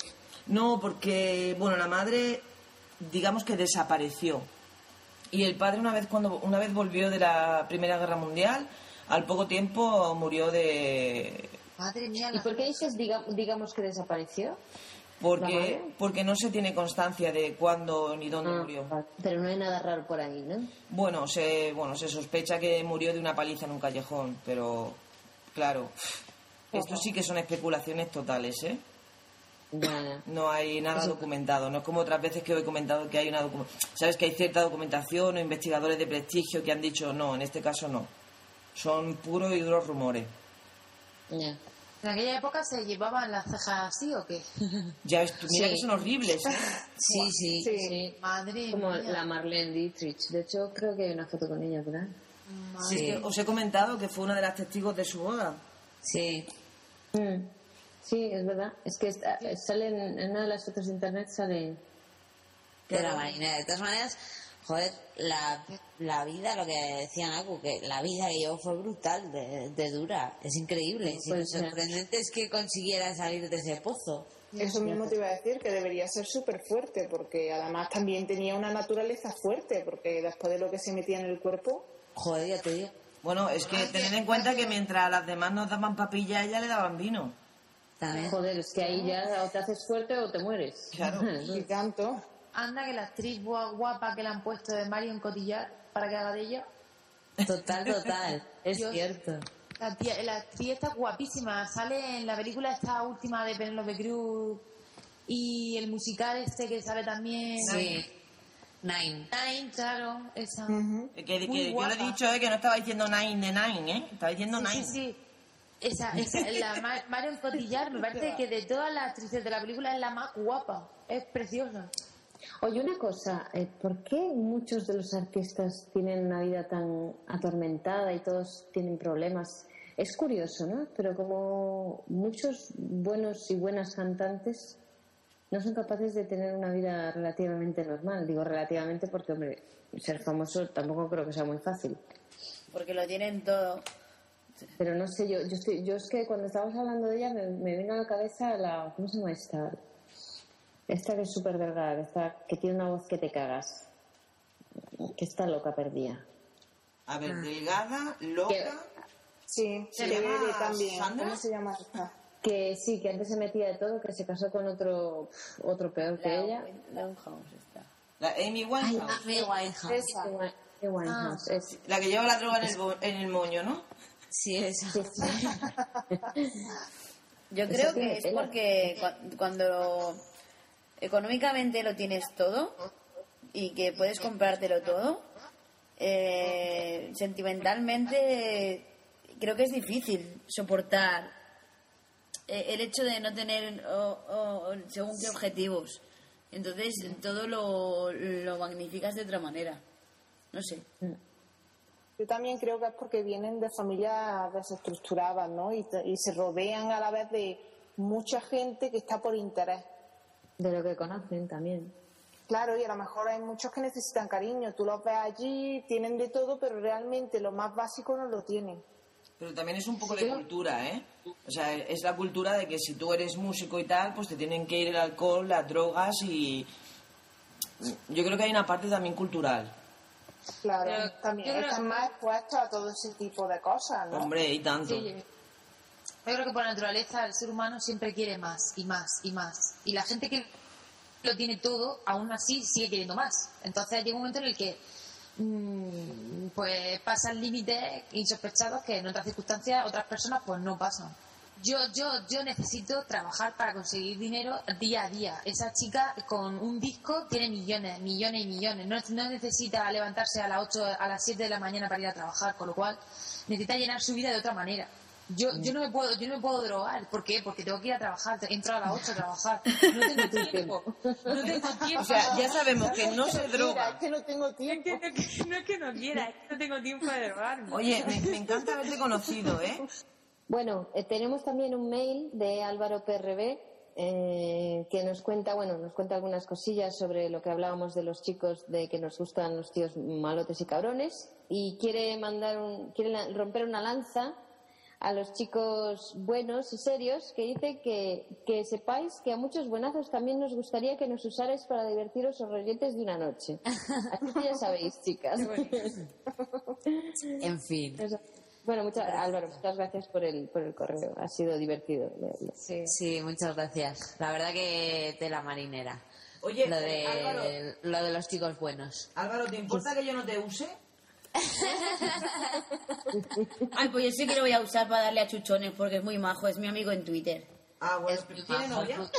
No, porque, bueno, la madre, digamos que desapareció. Y el padre, una vez, cuando, una vez volvió de la Primera Guerra Mundial, al poco tiempo murió de... Madre mía. ¿Y por qué dices, digamos que desapareció? Porque, porque no se tiene constancia de cuándo ni dónde ah, murió. Pero no hay nada raro por ahí, ¿no? Bueno, se, bueno, se sospecha que murió de una paliza en un callejón, pero claro, esto sí que son especulaciones totales, ¿eh? No hay nada documentado. No es como otras veces que he comentado que hay una Sabes que hay cierta documentación o investigadores de prestigio que han dicho no, en este caso no son puros y duros rumores. ¿En aquella época se llevaban las cejas así o qué? <laughs> Ya mira que son horribles. ¿eh? Sí, sí, sí, Madre Como la Marlene Dietrich. De hecho, creo que hay una foto con ella, ¿verdad? Sí, os he comentado que fue una de las testigos de su boda. Sí. Mm. Sí, es verdad. Es que sale en, una de las fotos de internet sale. De la marina. De todas maneras, joder, la, la vida, lo que decía Naku, que la vida que yo fue brutal, de, dura, es increíble. lo pues sorprendente es que consiguiera salir de ese pozo. Eso mismo te iba a decir, que debería ser súper fuerte, porque además también tenía una naturaleza fuerte, porque después de lo que se metía en el cuerpo... Joder, ya te digo. Bueno, es que tened en cuenta que mientras las demás nos daban papilla, a ella le daban vino. Joder, es que ahí ya o te haces fuerte o te mueres. Claro. <laughs> y tanto. Anda que la actriz guapa que le han puesto de Marion Cotillard para que haga de ella. Total, total. <laughs> es cierto. La, la, actriz está guapísima. Sale en la película esta última de Penelope Cruz y el musical este que sale también. Sí. Nine. Nine, claro, esa. que, que, yo le he dicho eh, que no estaba diciendo Nine de Nine, ¿eh? Estaba diciendo Nine. Sí, sí. Esa, esa, la Marion Cotillard me parece que de todas las actrices de la película es la más guapa. Es preciosa. Oye, una cosa, eh, ¿por qué muchos de los artistas tienen una vida tan atormentada y todos tienen problemas? Es curioso, ¿no? Pero como muchos buenos y buenas cantantes no son capaces de tener una vida relativamente normal. Digo relativamente porque, hombre, ser famoso tampoco creo que sea muy fácil. Porque lo tienen todo. Pero no sé, yo, yo, estoy, yo es que cuando estábamos hablando de ella me, me vino a la cabeza la, ¿cómo se llama esta? Esta que es súper delgada, esta que tiene una voz que te cagas. Que está loca perdida. A ver, ah. delgada, loca. Sí, se también. ¿Cómo se llama esta? Que sí, que antes se metía de todo, que se casó con otro otro peor que ella. La está. La Amy Winehouse. Amy Winehouse. Esa. Amy Winehouse. Ah. Es... La que lleva la droga en el, en el moño, ¿no? Sí, esa. <laughs> <laughs> Yo creo que es porque cuando económicamente lo tienes todo y que puedes comprártelo todo, eh, sentimentalmente creo que es difícil soportar eh, el hecho de no tener según qué objetivos. Entonces todo lo, lo magnificas de otra manera. No sé. Yo también creo que es porque vienen de familias desestructuradas, ¿no? Y se rodean a la vez de mucha gente que está por interés de lo que conocen también. Claro, y a lo mejor hay muchos que necesitan cariño. Tú los ves allí, tienen de todo, pero realmente lo más básico no lo tienen. Pero también es un poco de cultura, ¿eh? O sea, es la cultura de que si tú eres músico y tal, pues te tienen que ir el alcohol, las drogas y... Yo creo que hay una parte también cultural. Claro, Pero también están más expuestos a todo ese tipo de cosas, ¿no? Hombre, y tanto. Sí, yo creo que por naturaleza el ser humano siempre quiere más y más y más. Y la gente que lo tiene todo, aún así sigue queriendo más. Entonces llega un momento en el que mm, pues pasan límites insospechados que en otras circunstancias otras personas pues no pasan. Yo, yo, yo necesito trabajar para conseguir dinero día a día. Esa chica con un disco tiene millones, millones y millones. No, no necesita levantarse a las 8, a las 7 de la mañana para ir a trabajar, con lo cual necesita llenar su vida de otra manera. Yo, yo no me puedo, yo no me puedo drogar. ¿Por qué? Porque tengo que ir a trabajar. Entro a las 8 a trabajar. <laughs> No tengo tiempo. No tengo tiempo. O sea, ya sabemos que no se Mira, es droga. que no tengo tiempo. no es que no, es que no quiera, es que no tengo tiempo de drogarme. Oye, me, me encanta haberte conocido, ¿eh? Bueno, eh, tenemos también un mail de Álvaro PRB eh, que nos cuenta, bueno, nos cuenta algunas cosillas sobre lo que hablábamos de los chicos de que nos gustan los tíos malotes y cabrones y quiere mandar un, quiere romper una lanza a los chicos buenos y serios que dice que, que sepáis que a muchos buenazos también nos gustaría que nos usarais para divertiros os rolletes de una noche. <laughs> Así que ya sabéis, chicas. En fin. Bueno, muchas, Álvaro, muchas gracias por el, por el correo. Ha sido divertido leerlo. Sí. Sí, muchas gracias. La verdad que tela marinera. Oye, lo de, Álvaro. lo de los chicos buenos. Álvaro, ¿te importa que yo no te use? Ay, pues yo sí que lo voy a usar para darle a chuchones porque es muy majo, es mi amigo en Twitter. Ah, bueno, Es pero muy ¿tiene novia?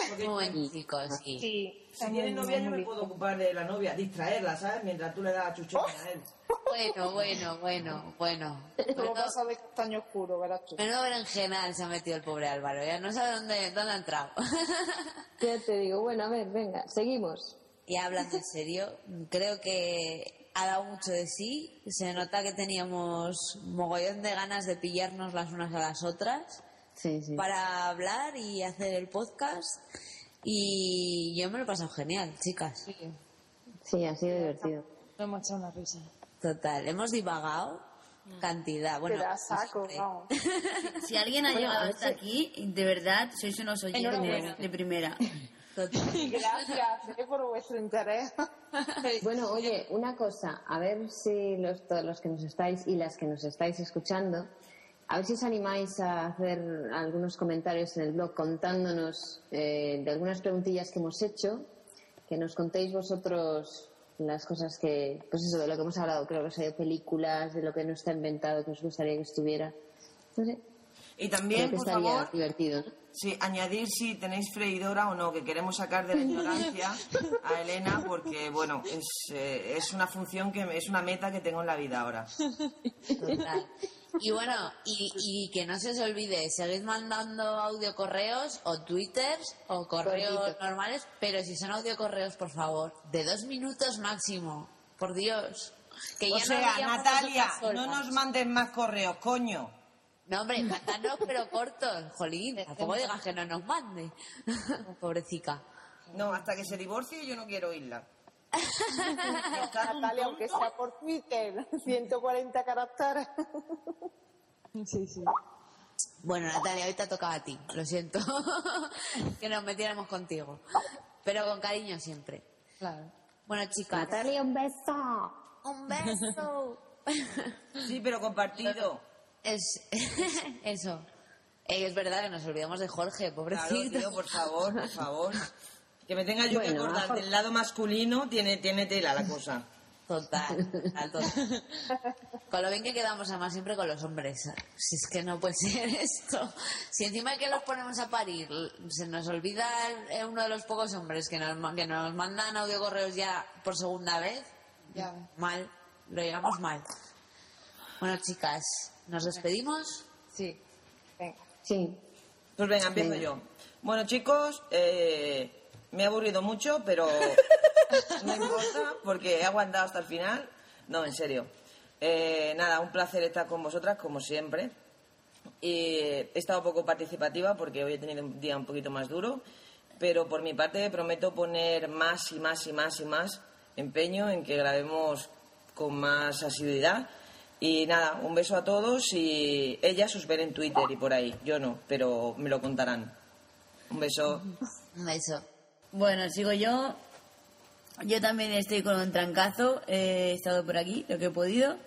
sí. Sí, si tiene novia yo me puedo ocupar de la novia, distraerla, ¿sabes? Mientras tú le das a chuchones a él. Bueno, bueno, bueno, bueno. Menudo, pasa de castaño oscuro, verás tú. menudo berenjenal se ha metido el pobre Álvaro. Ya no sabe dónde, dónde ha entrado. Ya te digo, bueno, a ver, venga, seguimos. Y hablando en serio, creo que ha dado mucho de sí. Se nota que teníamos mogollón de ganas de pillarnos las unas a las otras Sí, sí. para hablar y hacer el podcast. Y yo me lo he pasado genial, chicas. Sí, ha sido divertido. No hemos echado una risa. Total, hemos divagado cantidad. Bueno, Te da saco, vamos. <laughs> Si alguien ha llegado hasta aquí, de verdad, sois unos oyentes de primera. <laughs> <laughs> Gracias eh, por vuestro interés. <laughs> Bueno, oye, una cosa, a ver si los, todos los que nos estáis y las que nos estáis escuchando, a ver si os animáis a hacer algunos comentarios en el blog contándonos eh, de algunas preguntillas que hemos hecho, que nos contéis vosotros las cosas que, pues eso, de lo que hemos hablado, creo que os de películas, de lo que no está inventado, que os gustaría que estuviera. No sé, Y creo también, que por estaría favor, divertido, ¿no? sí, añadir si tenéis freidora o no, que queremos sacar de la ignorancia a Elena, porque, bueno, es, eh, es una función, que es una meta que tengo en la vida ahora. Total. Y bueno, y, y que no se os olvide, seguid mandando audio correos o twitters o correos normales, pero si son audio correos, por favor, de dos minutos máximo, por Dios. Que O ya sea, Natalia, no nos mandes más correos, coño. No, hombre, mándanos, pero cortos, jolín, tampoco digas que no nos mande. <laughs> Pobrecita. No, hasta que se divorcie yo no quiero oírla. Natalia, aunque sea por Twitter, <laughs> 140 caracteres. Sí, sí. Bueno, Natalia, hoy te ha tocado a ti, lo siento. <laughs> que nos metiéramos contigo. Pero con cariño siempre. Claro. Bueno, chicas, Natalia, un beso. un beso. Sí, pero compartido. Es <laughs> eso. Eh, es verdad que nos olvidamos de Jorge, Claro, pobrecito. tío, por favor, por favor. Que me tenga yo que Bueno, acordar a- del lado masculino, tiene, tiene tela la cosa. Total, total, total. Con lo bien que quedamos además siempre con los hombres. Si es que no puede ser <laughs> esto. Si encima que los ponemos a parir, se nos olvida uno de los pocos hombres que nos, que nos mandan audio correos ya por segunda vez, Ya mal, lo llevamos mal. Bueno, chicas, ¿nos despedimos? Sí. Venga. Sí, Pues venga, empiezo Venga. yo. Bueno, chicos, eh, me he aburrido mucho, pero <laughs> no importa porque he aguantado hasta el final. No, en serio. Eh, nada, un placer estar con vosotras, como siempre. Y he estado poco participativa porque hoy he tenido un día un poquito más duro, pero por mi parte prometo poner más y más y más y más empeño en que grabemos con más asiduidad Y nada, un beso a todos y ellas os ven en Twitter y por ahí. Yo no, pero me lo contarán. Un beso. <laughs> Un beso. Bueno, sigo yo. Yo también estoy con un trancazo. He estado por aquí lo que he podido.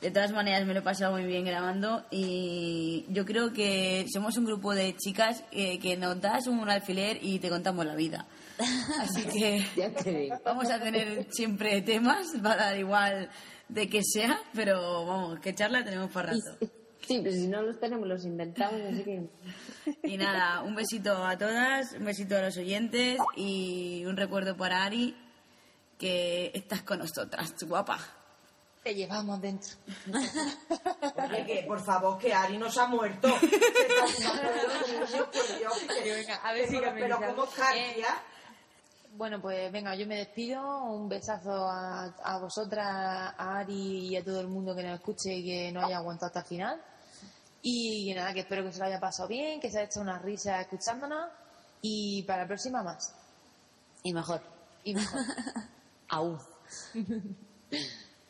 De todas maneras, me lo he pasado muy bien grabando. Y yo creo que somos un grupo de chicas eh, que nos das un alfiler y te contamos la vida. <laughs> Así que Ya te digo. vamos a tener siempre temas, va a dar igual de que sea, pero vamos, que charla tenemos para rato. Sí, pero si no los tenemos, los inventamos, así que... Y nada, un besito a todas, un besito a los oyentes y un recuerdo para Ari, que estás con nosotras, guapa. Te llevamos dentro. Oye, que por favor, que Ari no se ha muerto. <laughs> Se está los niños, por Dios, que- Pero venga, a ver si pero, pero dice ¿cómo algo. está, Eh, tía? Bueno, pues venga, yo me despido. Un besazo a, a vosotras, a Ari y a todo el mundo que nos escuche y que nos haya aguantado hasta el final. Y nada, que espero que se lo haya pasado bien, que se haya hecho una risa escuchándonos. Y para la próxima más. Y mejor. Y mejor. <laughs> Aún. <laughs>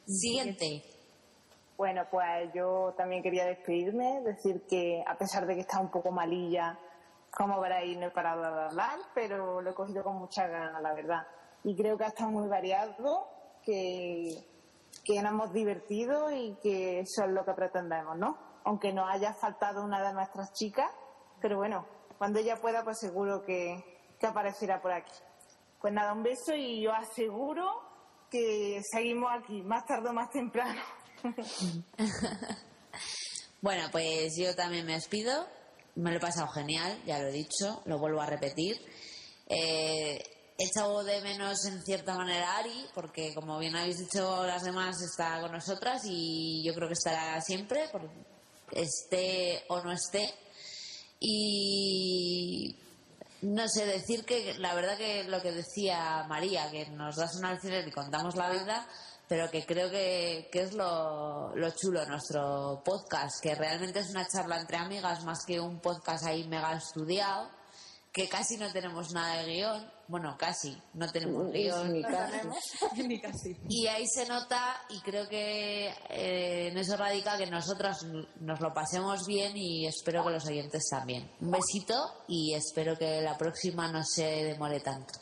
Siguiente. Bueno, pues yo también quería despedirme, decir que a pesar de que está un poco malilla, como veréis, no he parado de hablar, pero lo he cogido con mucha ganas, la verdad. Y creo que ha estado muy variado, que, que nos hemos divertido y que eso es lo que pretendemos, ¿no? Aunque nos haya faltado una de nuestras chicas, pero bueno, cuando ella pueda, pues seguro que, que aparecerá por aquí. Pues nada, un beso y yo aseguro que seguimos aquí, más tarde o más temprano. <laughs> Bueno, pues yo también me despido. Me lo he pasado genial, ya lo he dicho, lo vuelvo a repetir. Eh, he echado de menos en cierta manera a Ari, porque como bien habéis dicho las demás, está con nosotras y yo creo que estará siempre, esté o no esté. Y no sé, decir que la verdad que lo que decía María, que nos das un alfiler y contamos la vida, pero que creo que, que es lo, lo chulo nuestro podcast, que realmente es una charla entre amigas más que un podcast ahí mega estudiado, que casi no tenemos nada de guion, bueno, casi, no tenemos Ni guion. casi. <laughs> Ni casi. Y ahí se nota y creo que eh, en eso radica que nosotras nos lo pasemos bien y espero que los oyentes también. Un besito y espero que la próxima no se demore tanto.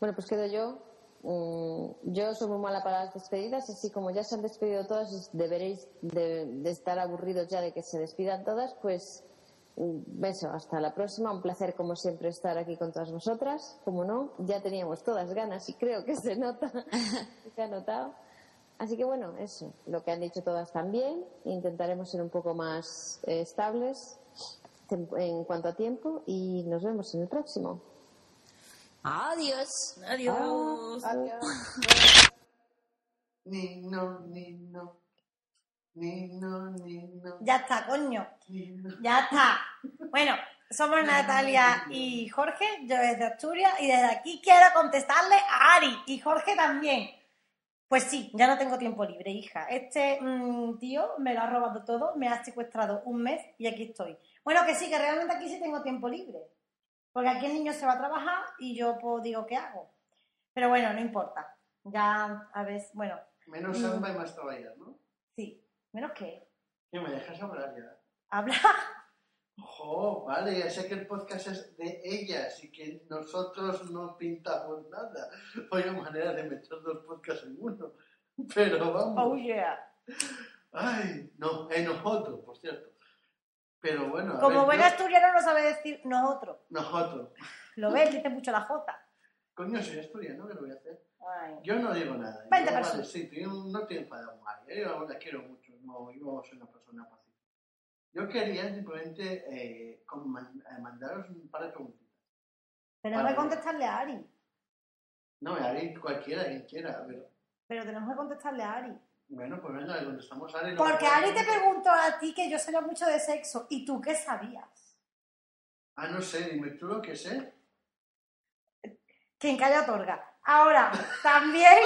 Bueno, pues quedo yo. Mm, yo soy muy mala para las despedidas, así como ya se han despedido todas, deberéis de, estar aburridos ya de que se despidan todas, pues beso, hasta la próxima. Un placer, como siempre, estar aquí con todas vosotras. Como no, ya teníamos todas ganas y creo que se nota, <laughs> se ha notado. Así que bueno, eso, lo que han dicho todas también. Intentaremos ser un poco más eh, estables en cuanto a tiempo y nos vemos en el próximo. Adiós. Adiós. Ni no, ni no. Ni no, ni no. Ya está, coño. Ya está. Bueno, somos Natalia y Jorge, yo desde Asturias, y desde aquí quiero contestarle a Ari y Jorge también. Pues sí, ya no tengo tiempo libre, hija. Este mm, tío me lo ha robado todo, me ha secuestrado un mes y aquí estoy. Bueno, que sí, que realmente aquí sí tengo tiempo libre. Porque aquí el niño se va a trabajar y yo pues digo, ¿qué hago? Pero bueno, no importa. Ya, a ver, bueno, Menos Mm. samba y más trabajar, ¿no? sí. Menos que Que me dejas hablar ya. habla. Jo, vale, ya sé que el podcast es de ellas y que nosotros no pintamos nada. Vaya manera de meter dos podcasts en uno. <laughs> Pero vamos. Oh yeah. Ay, no, en nosotros, por cierto. Pero bueno, a Como ver, buen yo- asturiano no sabe decir nosotros. nosotros. Lo ves, dice mucho la J. Coño, soy asturiano, ¿qué lo voy a hacer? Ay. Yo no digo nada. Veinte Yo, vale, sí, no estoy enfadado con María. Yo la quiero mucho. No, yo soy una persona pacífica. Yo quería simplemente eh, man- eh, mandaros un par de preguntitas. Tenemos Vale. que contestarle a Ari. No, a Ari, cualquiera, quien quiera. Pero, Pero tenemos que contestarle a Ari. Bueno, pues venga, le contestamos a Ari. Porque Ari te preguntó a ti que yo sabía mucho de sexo. ¿Y tú qué sabías? Ah, no sé, dime tú lo que sé. Quien calla otorga. Ahora, <laughs> también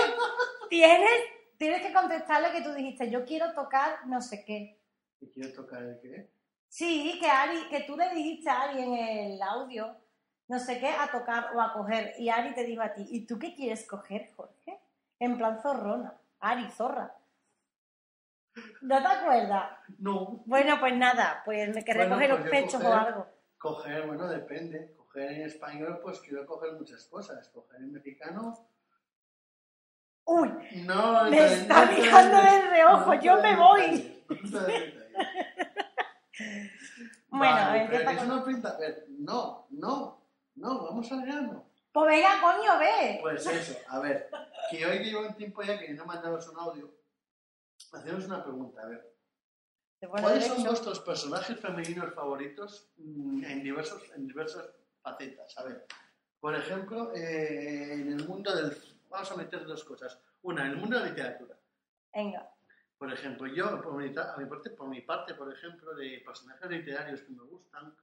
tienes, tienes que contestarle que tú dijiste, yo quiero tocar no sé qué. ¿Y quiero tocar el qué? Sí, que Ari, que tú le dijiste a Ari en el audio, no sé qué, a tocar o a coger. Y Ari te dijo a ti, ¿y tú qué quieres coger, Jorge? En plan zorrona. Ari, zorra. ¿No te acuerdas? No. Bueno, pues nada, pues me que Bueno, recoge los pues pechos o algo. Coger, bueno, depende. Coger en español, pues quiero coger muchas cosas. Coger en mexicano. Uy, No, Me no, está no mirando de reojo, yo me voy. bueno, Vale, empieza pero eso con... no pinta. a ver, No, no, no, vamos al grano. Pues venga, coño, ve. Pues eso, a ver, que hoy llevo un tiempo ya que no mandaros un audio, hacemos una pregunta, a ver. ¿Cuáles son vuestros personajes femeninos favoritos mm, en, diversos, en diversas facetas? A ver, por ejemplo, eh, en el mundo del... Vamos a meter dos cosas. Una, en el mundo de la literatura. Venga. Por ejemplo, yo, por mi, a mi parte, por mi parte, por ejemplo, de personajes literarios que me gustan,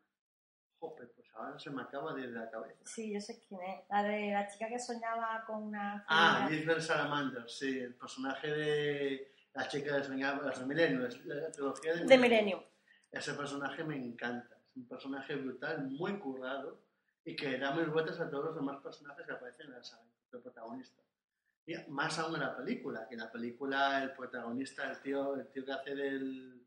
jope, pues ahora se me acaba de la cabeza. Sí, yo sé quién es. La de la chica que soñaba con una... Ah. Lisbeth Salamander, sí, el personaje de la chica de soñaba, las de Milenio, es la trilogía de de Milenio. Ese personaje me encanta, es un personaje brutal, muy currado y que da mil vueltas a todos los demás personajes que aparecen en la saga, el protagonista. Y más aún en la película, que en la película el protagonista, el tío, el tío que hace del,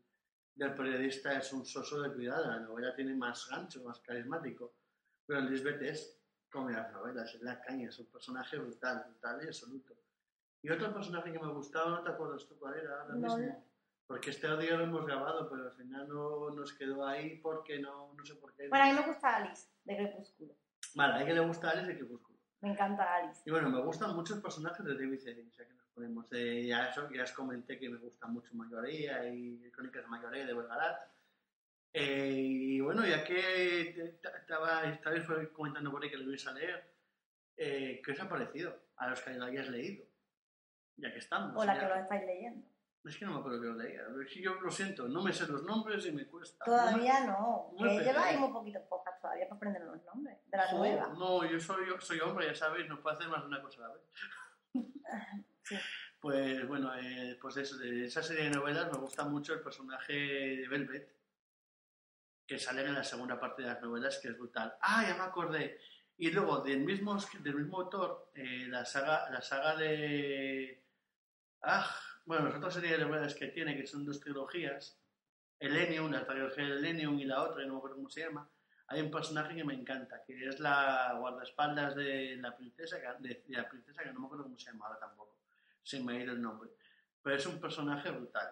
del periodista es un soso de cuidado, la novela tiene más gancho, más carismático, pero Lisbeth es como en las novelas, es la caña, es un personaje brutal, brutal y absoluto. Y otro personaje que me gustaba, no te acuerdas tú cuál era ahora No, mismo, porque este audio lo hemos grabado, pero al final no nos quedó ahí porque no, no sé por qué. Bueno, a mí me gusta Alice, de Crepúsculo. Vale, a alguien le gusta Alice de Crepúsculo. Me encanta Alice. Y bueno, me gustan muchos personajes de David Eddings, ya que nos ponemos. Eh, ya, eso, ya os comenté que me gusta mucho Mayoría y Crónicas de Mayoría de Belgarat. Eh, y bueno, ya que estaba, estabais por- comentando por ahí que lo ibais a leer, eh, ¿qué os ha parecido a los que lo hayáis leído? Ya que estamos. O la ya- que lo estáis leyendo. Es que no me acuerdo que lo leía. Es que yo lo siento, no me sé los nombres y me cuesta. Todavía no. no Que lleváis muy poquitos pocas todavía para aprender los nombres de la nueva. No, yo soy, yo soy hombre, ya sabéis, no puedo hacer más de una cosa a la vez. <laughs> <laughs> Sí. Pues bueno, eh, pues eso, de esa serie de novelas me gusta mucho el personaje de Velvet, que sale en la segunda parte de las novelas, que es brutal. Ah, ya me acordé. Y luego, del mismo, del mismo autor, eh, la, saga, la saga de... Ah, bueno, las otras series de novelas que tiene, que son dos trilogías, Elenium, la trilogía de Elenium y la otra, no me acuerdo cómo se llama, hay un personaje que me encanta, que es la guardaespaldas de la princesa, que- de, de la princesa que no me acuerdo cómo se llama ahora tampoco, se me ha ido el nombre, pero es un personaje brutal.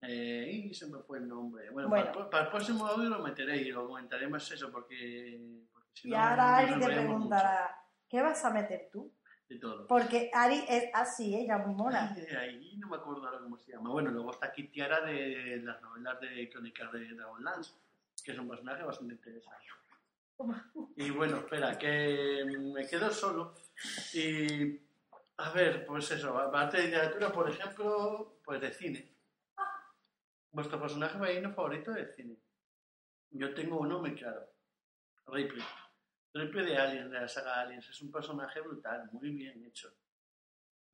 Eh, y se me fue el nombre. Bueno, Bueno. Para, el- para el próximo audio lo meteré y lo comentaré más eso, porque, porque si Y no, ahora Ari te preguntará, ¿qué vas a meter tú? Mucho de todo. Porque Ari es así, ella muy mona. Ay, ahí no me acuerdo ahora cómo se llama. Bueno, luego está Kitiara de las novelas de Crónicas de Dragonlance, que es un personaje bastante interesante. <laughs> Y bueno, espera, que me quedo solo. Y a ver, pues eso, aparte de literatura, por ejemplo, pues de cine. Vuestro personaje femenino favorito de cine. Yo tengo uno muy claro. Ripley. Ripley de Alien, de la saga Aliens. Es un personaje brutal, muy bien hecho.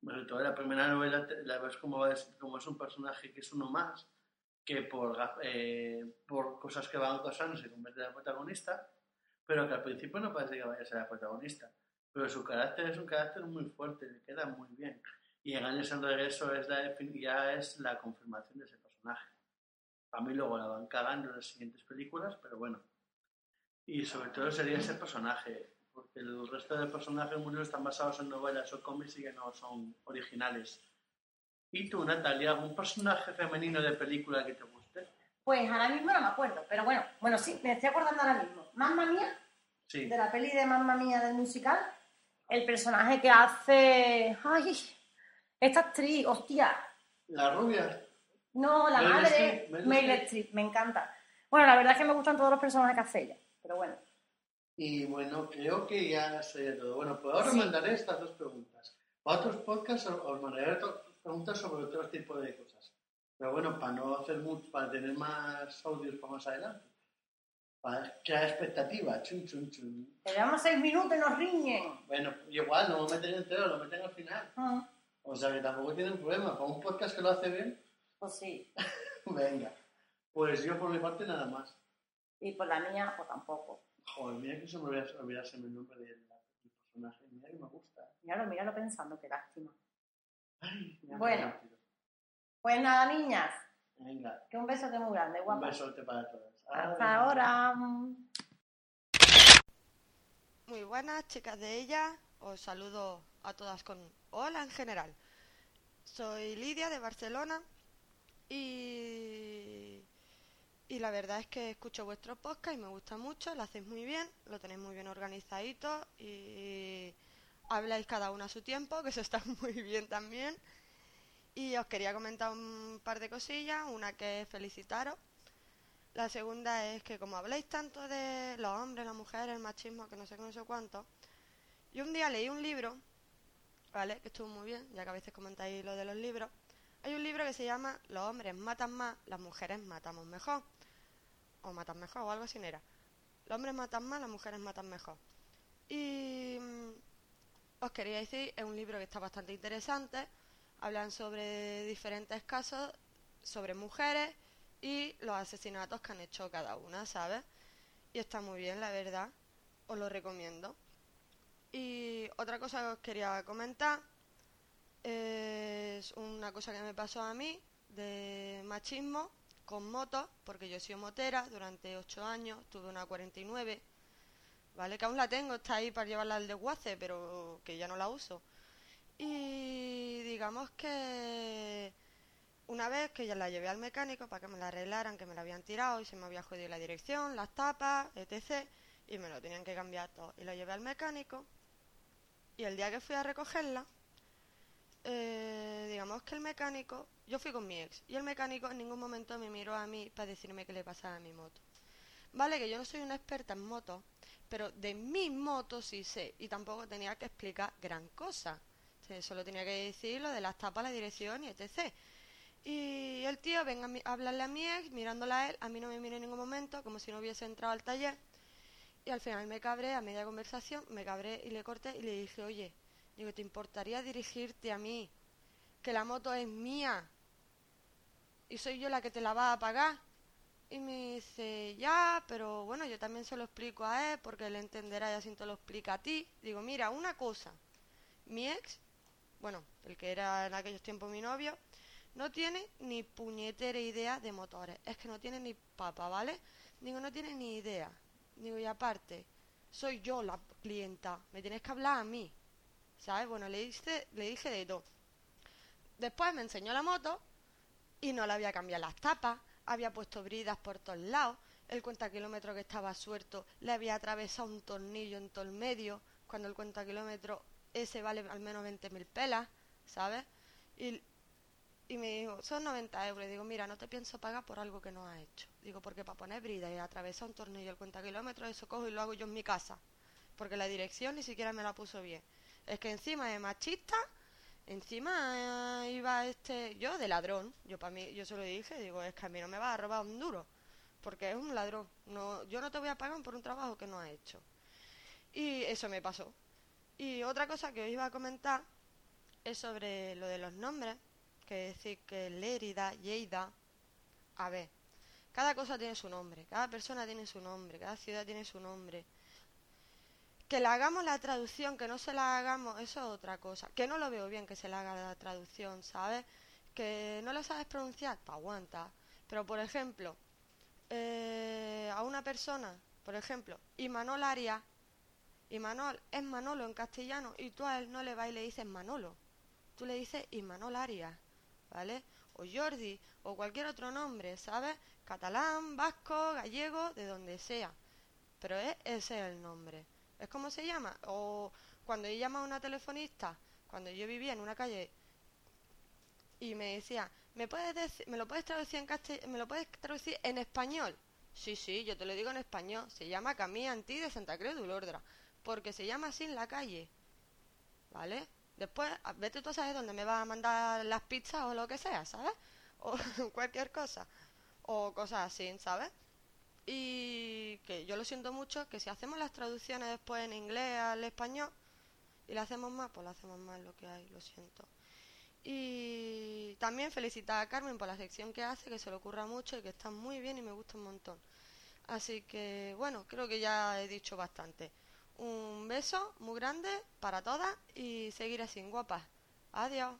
Sobre todo en la primera novela la ves como es, un personaje que es uno más, que por, eh, cosas que van pasando se convierte en la protagonista, pero que al principio no parece que vaya a ser la protagonista. Pero su carácter es un carácter muy fuerte, le queda muy bien. Y en Años en Regreso es la, ya es la confirmación de ese personaje. A mí luego la van cagando en las siguientes películas, pero bueno. Y sobre todo sería ese personaje, porque el resto de personajes muchos están basados en novelas o cómics y que no son originales. ¿Y tú, Natalia, algún personaje femenino de película que te guste? Pues ahora mismo no me acuerdo, pero bueno, bueno, sí, me estoy acordando ahora mismo. Mamma Mía, Sí. de la peli de Mamma Mía del musical, el personaje que hace. ¡Ay! Esta actriz, hostia. La rubia. No, la Meryl madre, Meryl. Streep, me encanta. Bueno, la verdad es que me gustan todos los personajes que hace ella, pero bueno. Y bueno, creo que ya sería todo. Bueno, pues ahora Sí. mandaré estas dos preguntas. Para otros podcasts os mandaré preguntas sobre otro tipo de cosas. Pero bueno, para no hacer mucho, para tener más audios para más adelante. Para crear expectativa. Chun, chun, chun. Llevamos seis minutos y nos riñen. Bueno, igual, no lo meten entero, lo meten al final. Ah, O sea que tampoco tienen problema. Para un podcast que lo hace bien, Pues sí. <laughs> venga. Pues yo por mi parte nada más. Y por la mía, pues tampoco. Joder, mira que se me olvida olvidarse el nombre del, del personaje. Mira que me gusta. Míralo, míralo pensando, qué lástima. Ay, mira qué Bueno. Pues nada, niñas. Venga, Que un besote muy grande, un guapa. besote para todos. Hasta ahora. Muy buenas, chicas de ella. Os saludo a todas con hola en general. Soy Lidia de Barcelona y, y la verdad es que escucho vuestro podcast y me gusta mucho, lo hacéis muy bien, lo tenéis muy bien organizadito y habláis cada uno a su tiempo, que eso está <laughs> muy bien también. Y os quería comentar un par de cosillas, una que es felicitaros la segunda es que como habláis tanto de los hombres, las mujeres, el machismo, que no sé qué, no sé cuánto, yo un día leí un libro, ¿vale? Que estuvo muy bien, ya que a veces comentáis lo de los libros. Hay un libro que se llama Los hombres matan más, las mujeres matamos mejor. O matan mejor, o algo así era. Los hombres matan más, las mujeres matan mejor. Y mm, os quería decir, es un libro que está bastante interesante. Hablan sobre diferentes casos, sobre mujeres y los asesinatos que han hecho cada una, ¿sabes? Y está muy bien, la verdad. Os lo recomiendo. Y otra cosa que os quería comentar es una cosa que me pasó a mí de machismo con motos, porque yo he sido motera durante 8 años, tuve una 49, ¿vale? Que aún la tengo, está ahí para llevarla al desguace, pero que ya no la uso. Y digamos que una vez que ya la llevé al mecánico para que me la arreglaran, que me la habían tirado y se me había jodido la dirección, las tapas, etc. Y me lo tenían que cambiar todo. Y la llevé al mecánico. Y el día que fui a recogerla, eh, digamos que el mecánico, yo fui con mi ex, y el mecánico en ningún momento me miró a mí para decirme qué le pasaba a mi moto. Vale, que yo no soy una experta en motos, pero de mi moto sí sé, y tampoco tenía que explicar gran cosa. Solo tenía que decir lo de las tapas, la dirección y etc. Y el tío venga a hablarle a mi ex, mirándola a él, a mí no me mira en ningún momento, como si no hubiese entrado al taller. Y al final me cabré, a media conversación, me cabré y le corté y le dije, oye, digo, ¿te importaría dirigirte a mí? Que la moto es mía y soy yo la que te la va a pagar. Y me dice, ya, pero bueno, yo también se lo explico a él porque él entenderá y así te lo explica a ti. Digo, mira, una cosa, mi ex, bueno, el que era en aquellos tiempos mi novio, no tiene ni puñetera idea de motores. Es que no tiene ni papa, ¿vale? Digo, no tiene ni idea. Digo, y aparte, soy yo la clienta. Me tienes que hablar a mí. ¿Sabes? Bueno, le dije, le dije de todo. Después me enseñó la moto y no le había cambiado las tapas. Había puesto bridas por todos lados. El cuenta kilómetro que estaba suelto le había atravesado un tornillo en todo el medio. Cuando el cuenta kilómetro ese vale al menos 20.000 pelas, ¿sabes? Y y me dijo, son 90 euros. Y digo, mira, no te pienso pagar por algo que no has hecho. Digo, porque para poner brida y atravesar un tornillo el cuenta kilómetros, eso cojo y lo hago yo en mi casa. Porque la dirección ni siquiera me la puso bien. Es que encima es machista, encima eh, iba este, yo de ladrón. Yo para mí, yo se lo dije, digo, es que a mí no me va a robar un duro. Porque es un ladrón. No, yo no te voy a pagar por un trabajo que no has hecho. Y eso me pasó. Y otra cosa que os iba a comentar es sobre lo de los nombres que decir que Lérida, Lleida. A ver, cada cosa tiene su nombre, cada persona tiene su nombre, cada ciudad tiene su nombre. Que le hagamos la traducción, que no se la hagamos, eso es otra cosa. Que no lo veo bien que se le haga la traducción, ¿sabes? Que no lo sabes pronunciar, te aguanta. Pero, por ejemplo, eh, a una persona, por ejemplo, Imanol Arias, Imanol es Manolo en castellano y tú a él no le vas y le dices Manolo. Tú le dices Imanol Arias. ¿vale? O Jordi, o cualquier otro nombre, ¿sabes? Catalán, vasco, gallego, de donde sea. Pero es, ese es el nombre. ¿Es como se llama? O cuando yo llamaba a una telefonista, cuando yo vivía en una calle y me decía, ¿me puedes decir, me lo puedes traducir en me lo puedes traducir en español? Sí, sí, yo te lo digo en español. Se llama Camí Antí de Santa Cruz de Ulordra, porque se llama así en la calle. ¿Vale? Después, vete tú a saber dónde me vas a mandar las pizzas o lo que sea, ¿sabes? O <laughs> cualquier cosa. O cosas así, ¿sabes? Y que yo lo siento mucho, que si hacemos las traducciones después en inglés al español y le hacemos más, pues lo hacemos más lo que hay, lo siento. Y también felicitar a Carmen por la sección que hace, que se le ocurra mucho y que está muy bien y me gusta un montón. Así que, bueno, creo que ya he dicho bastante. Un beso muy grande para todas y seguir así, guapas. Adiós.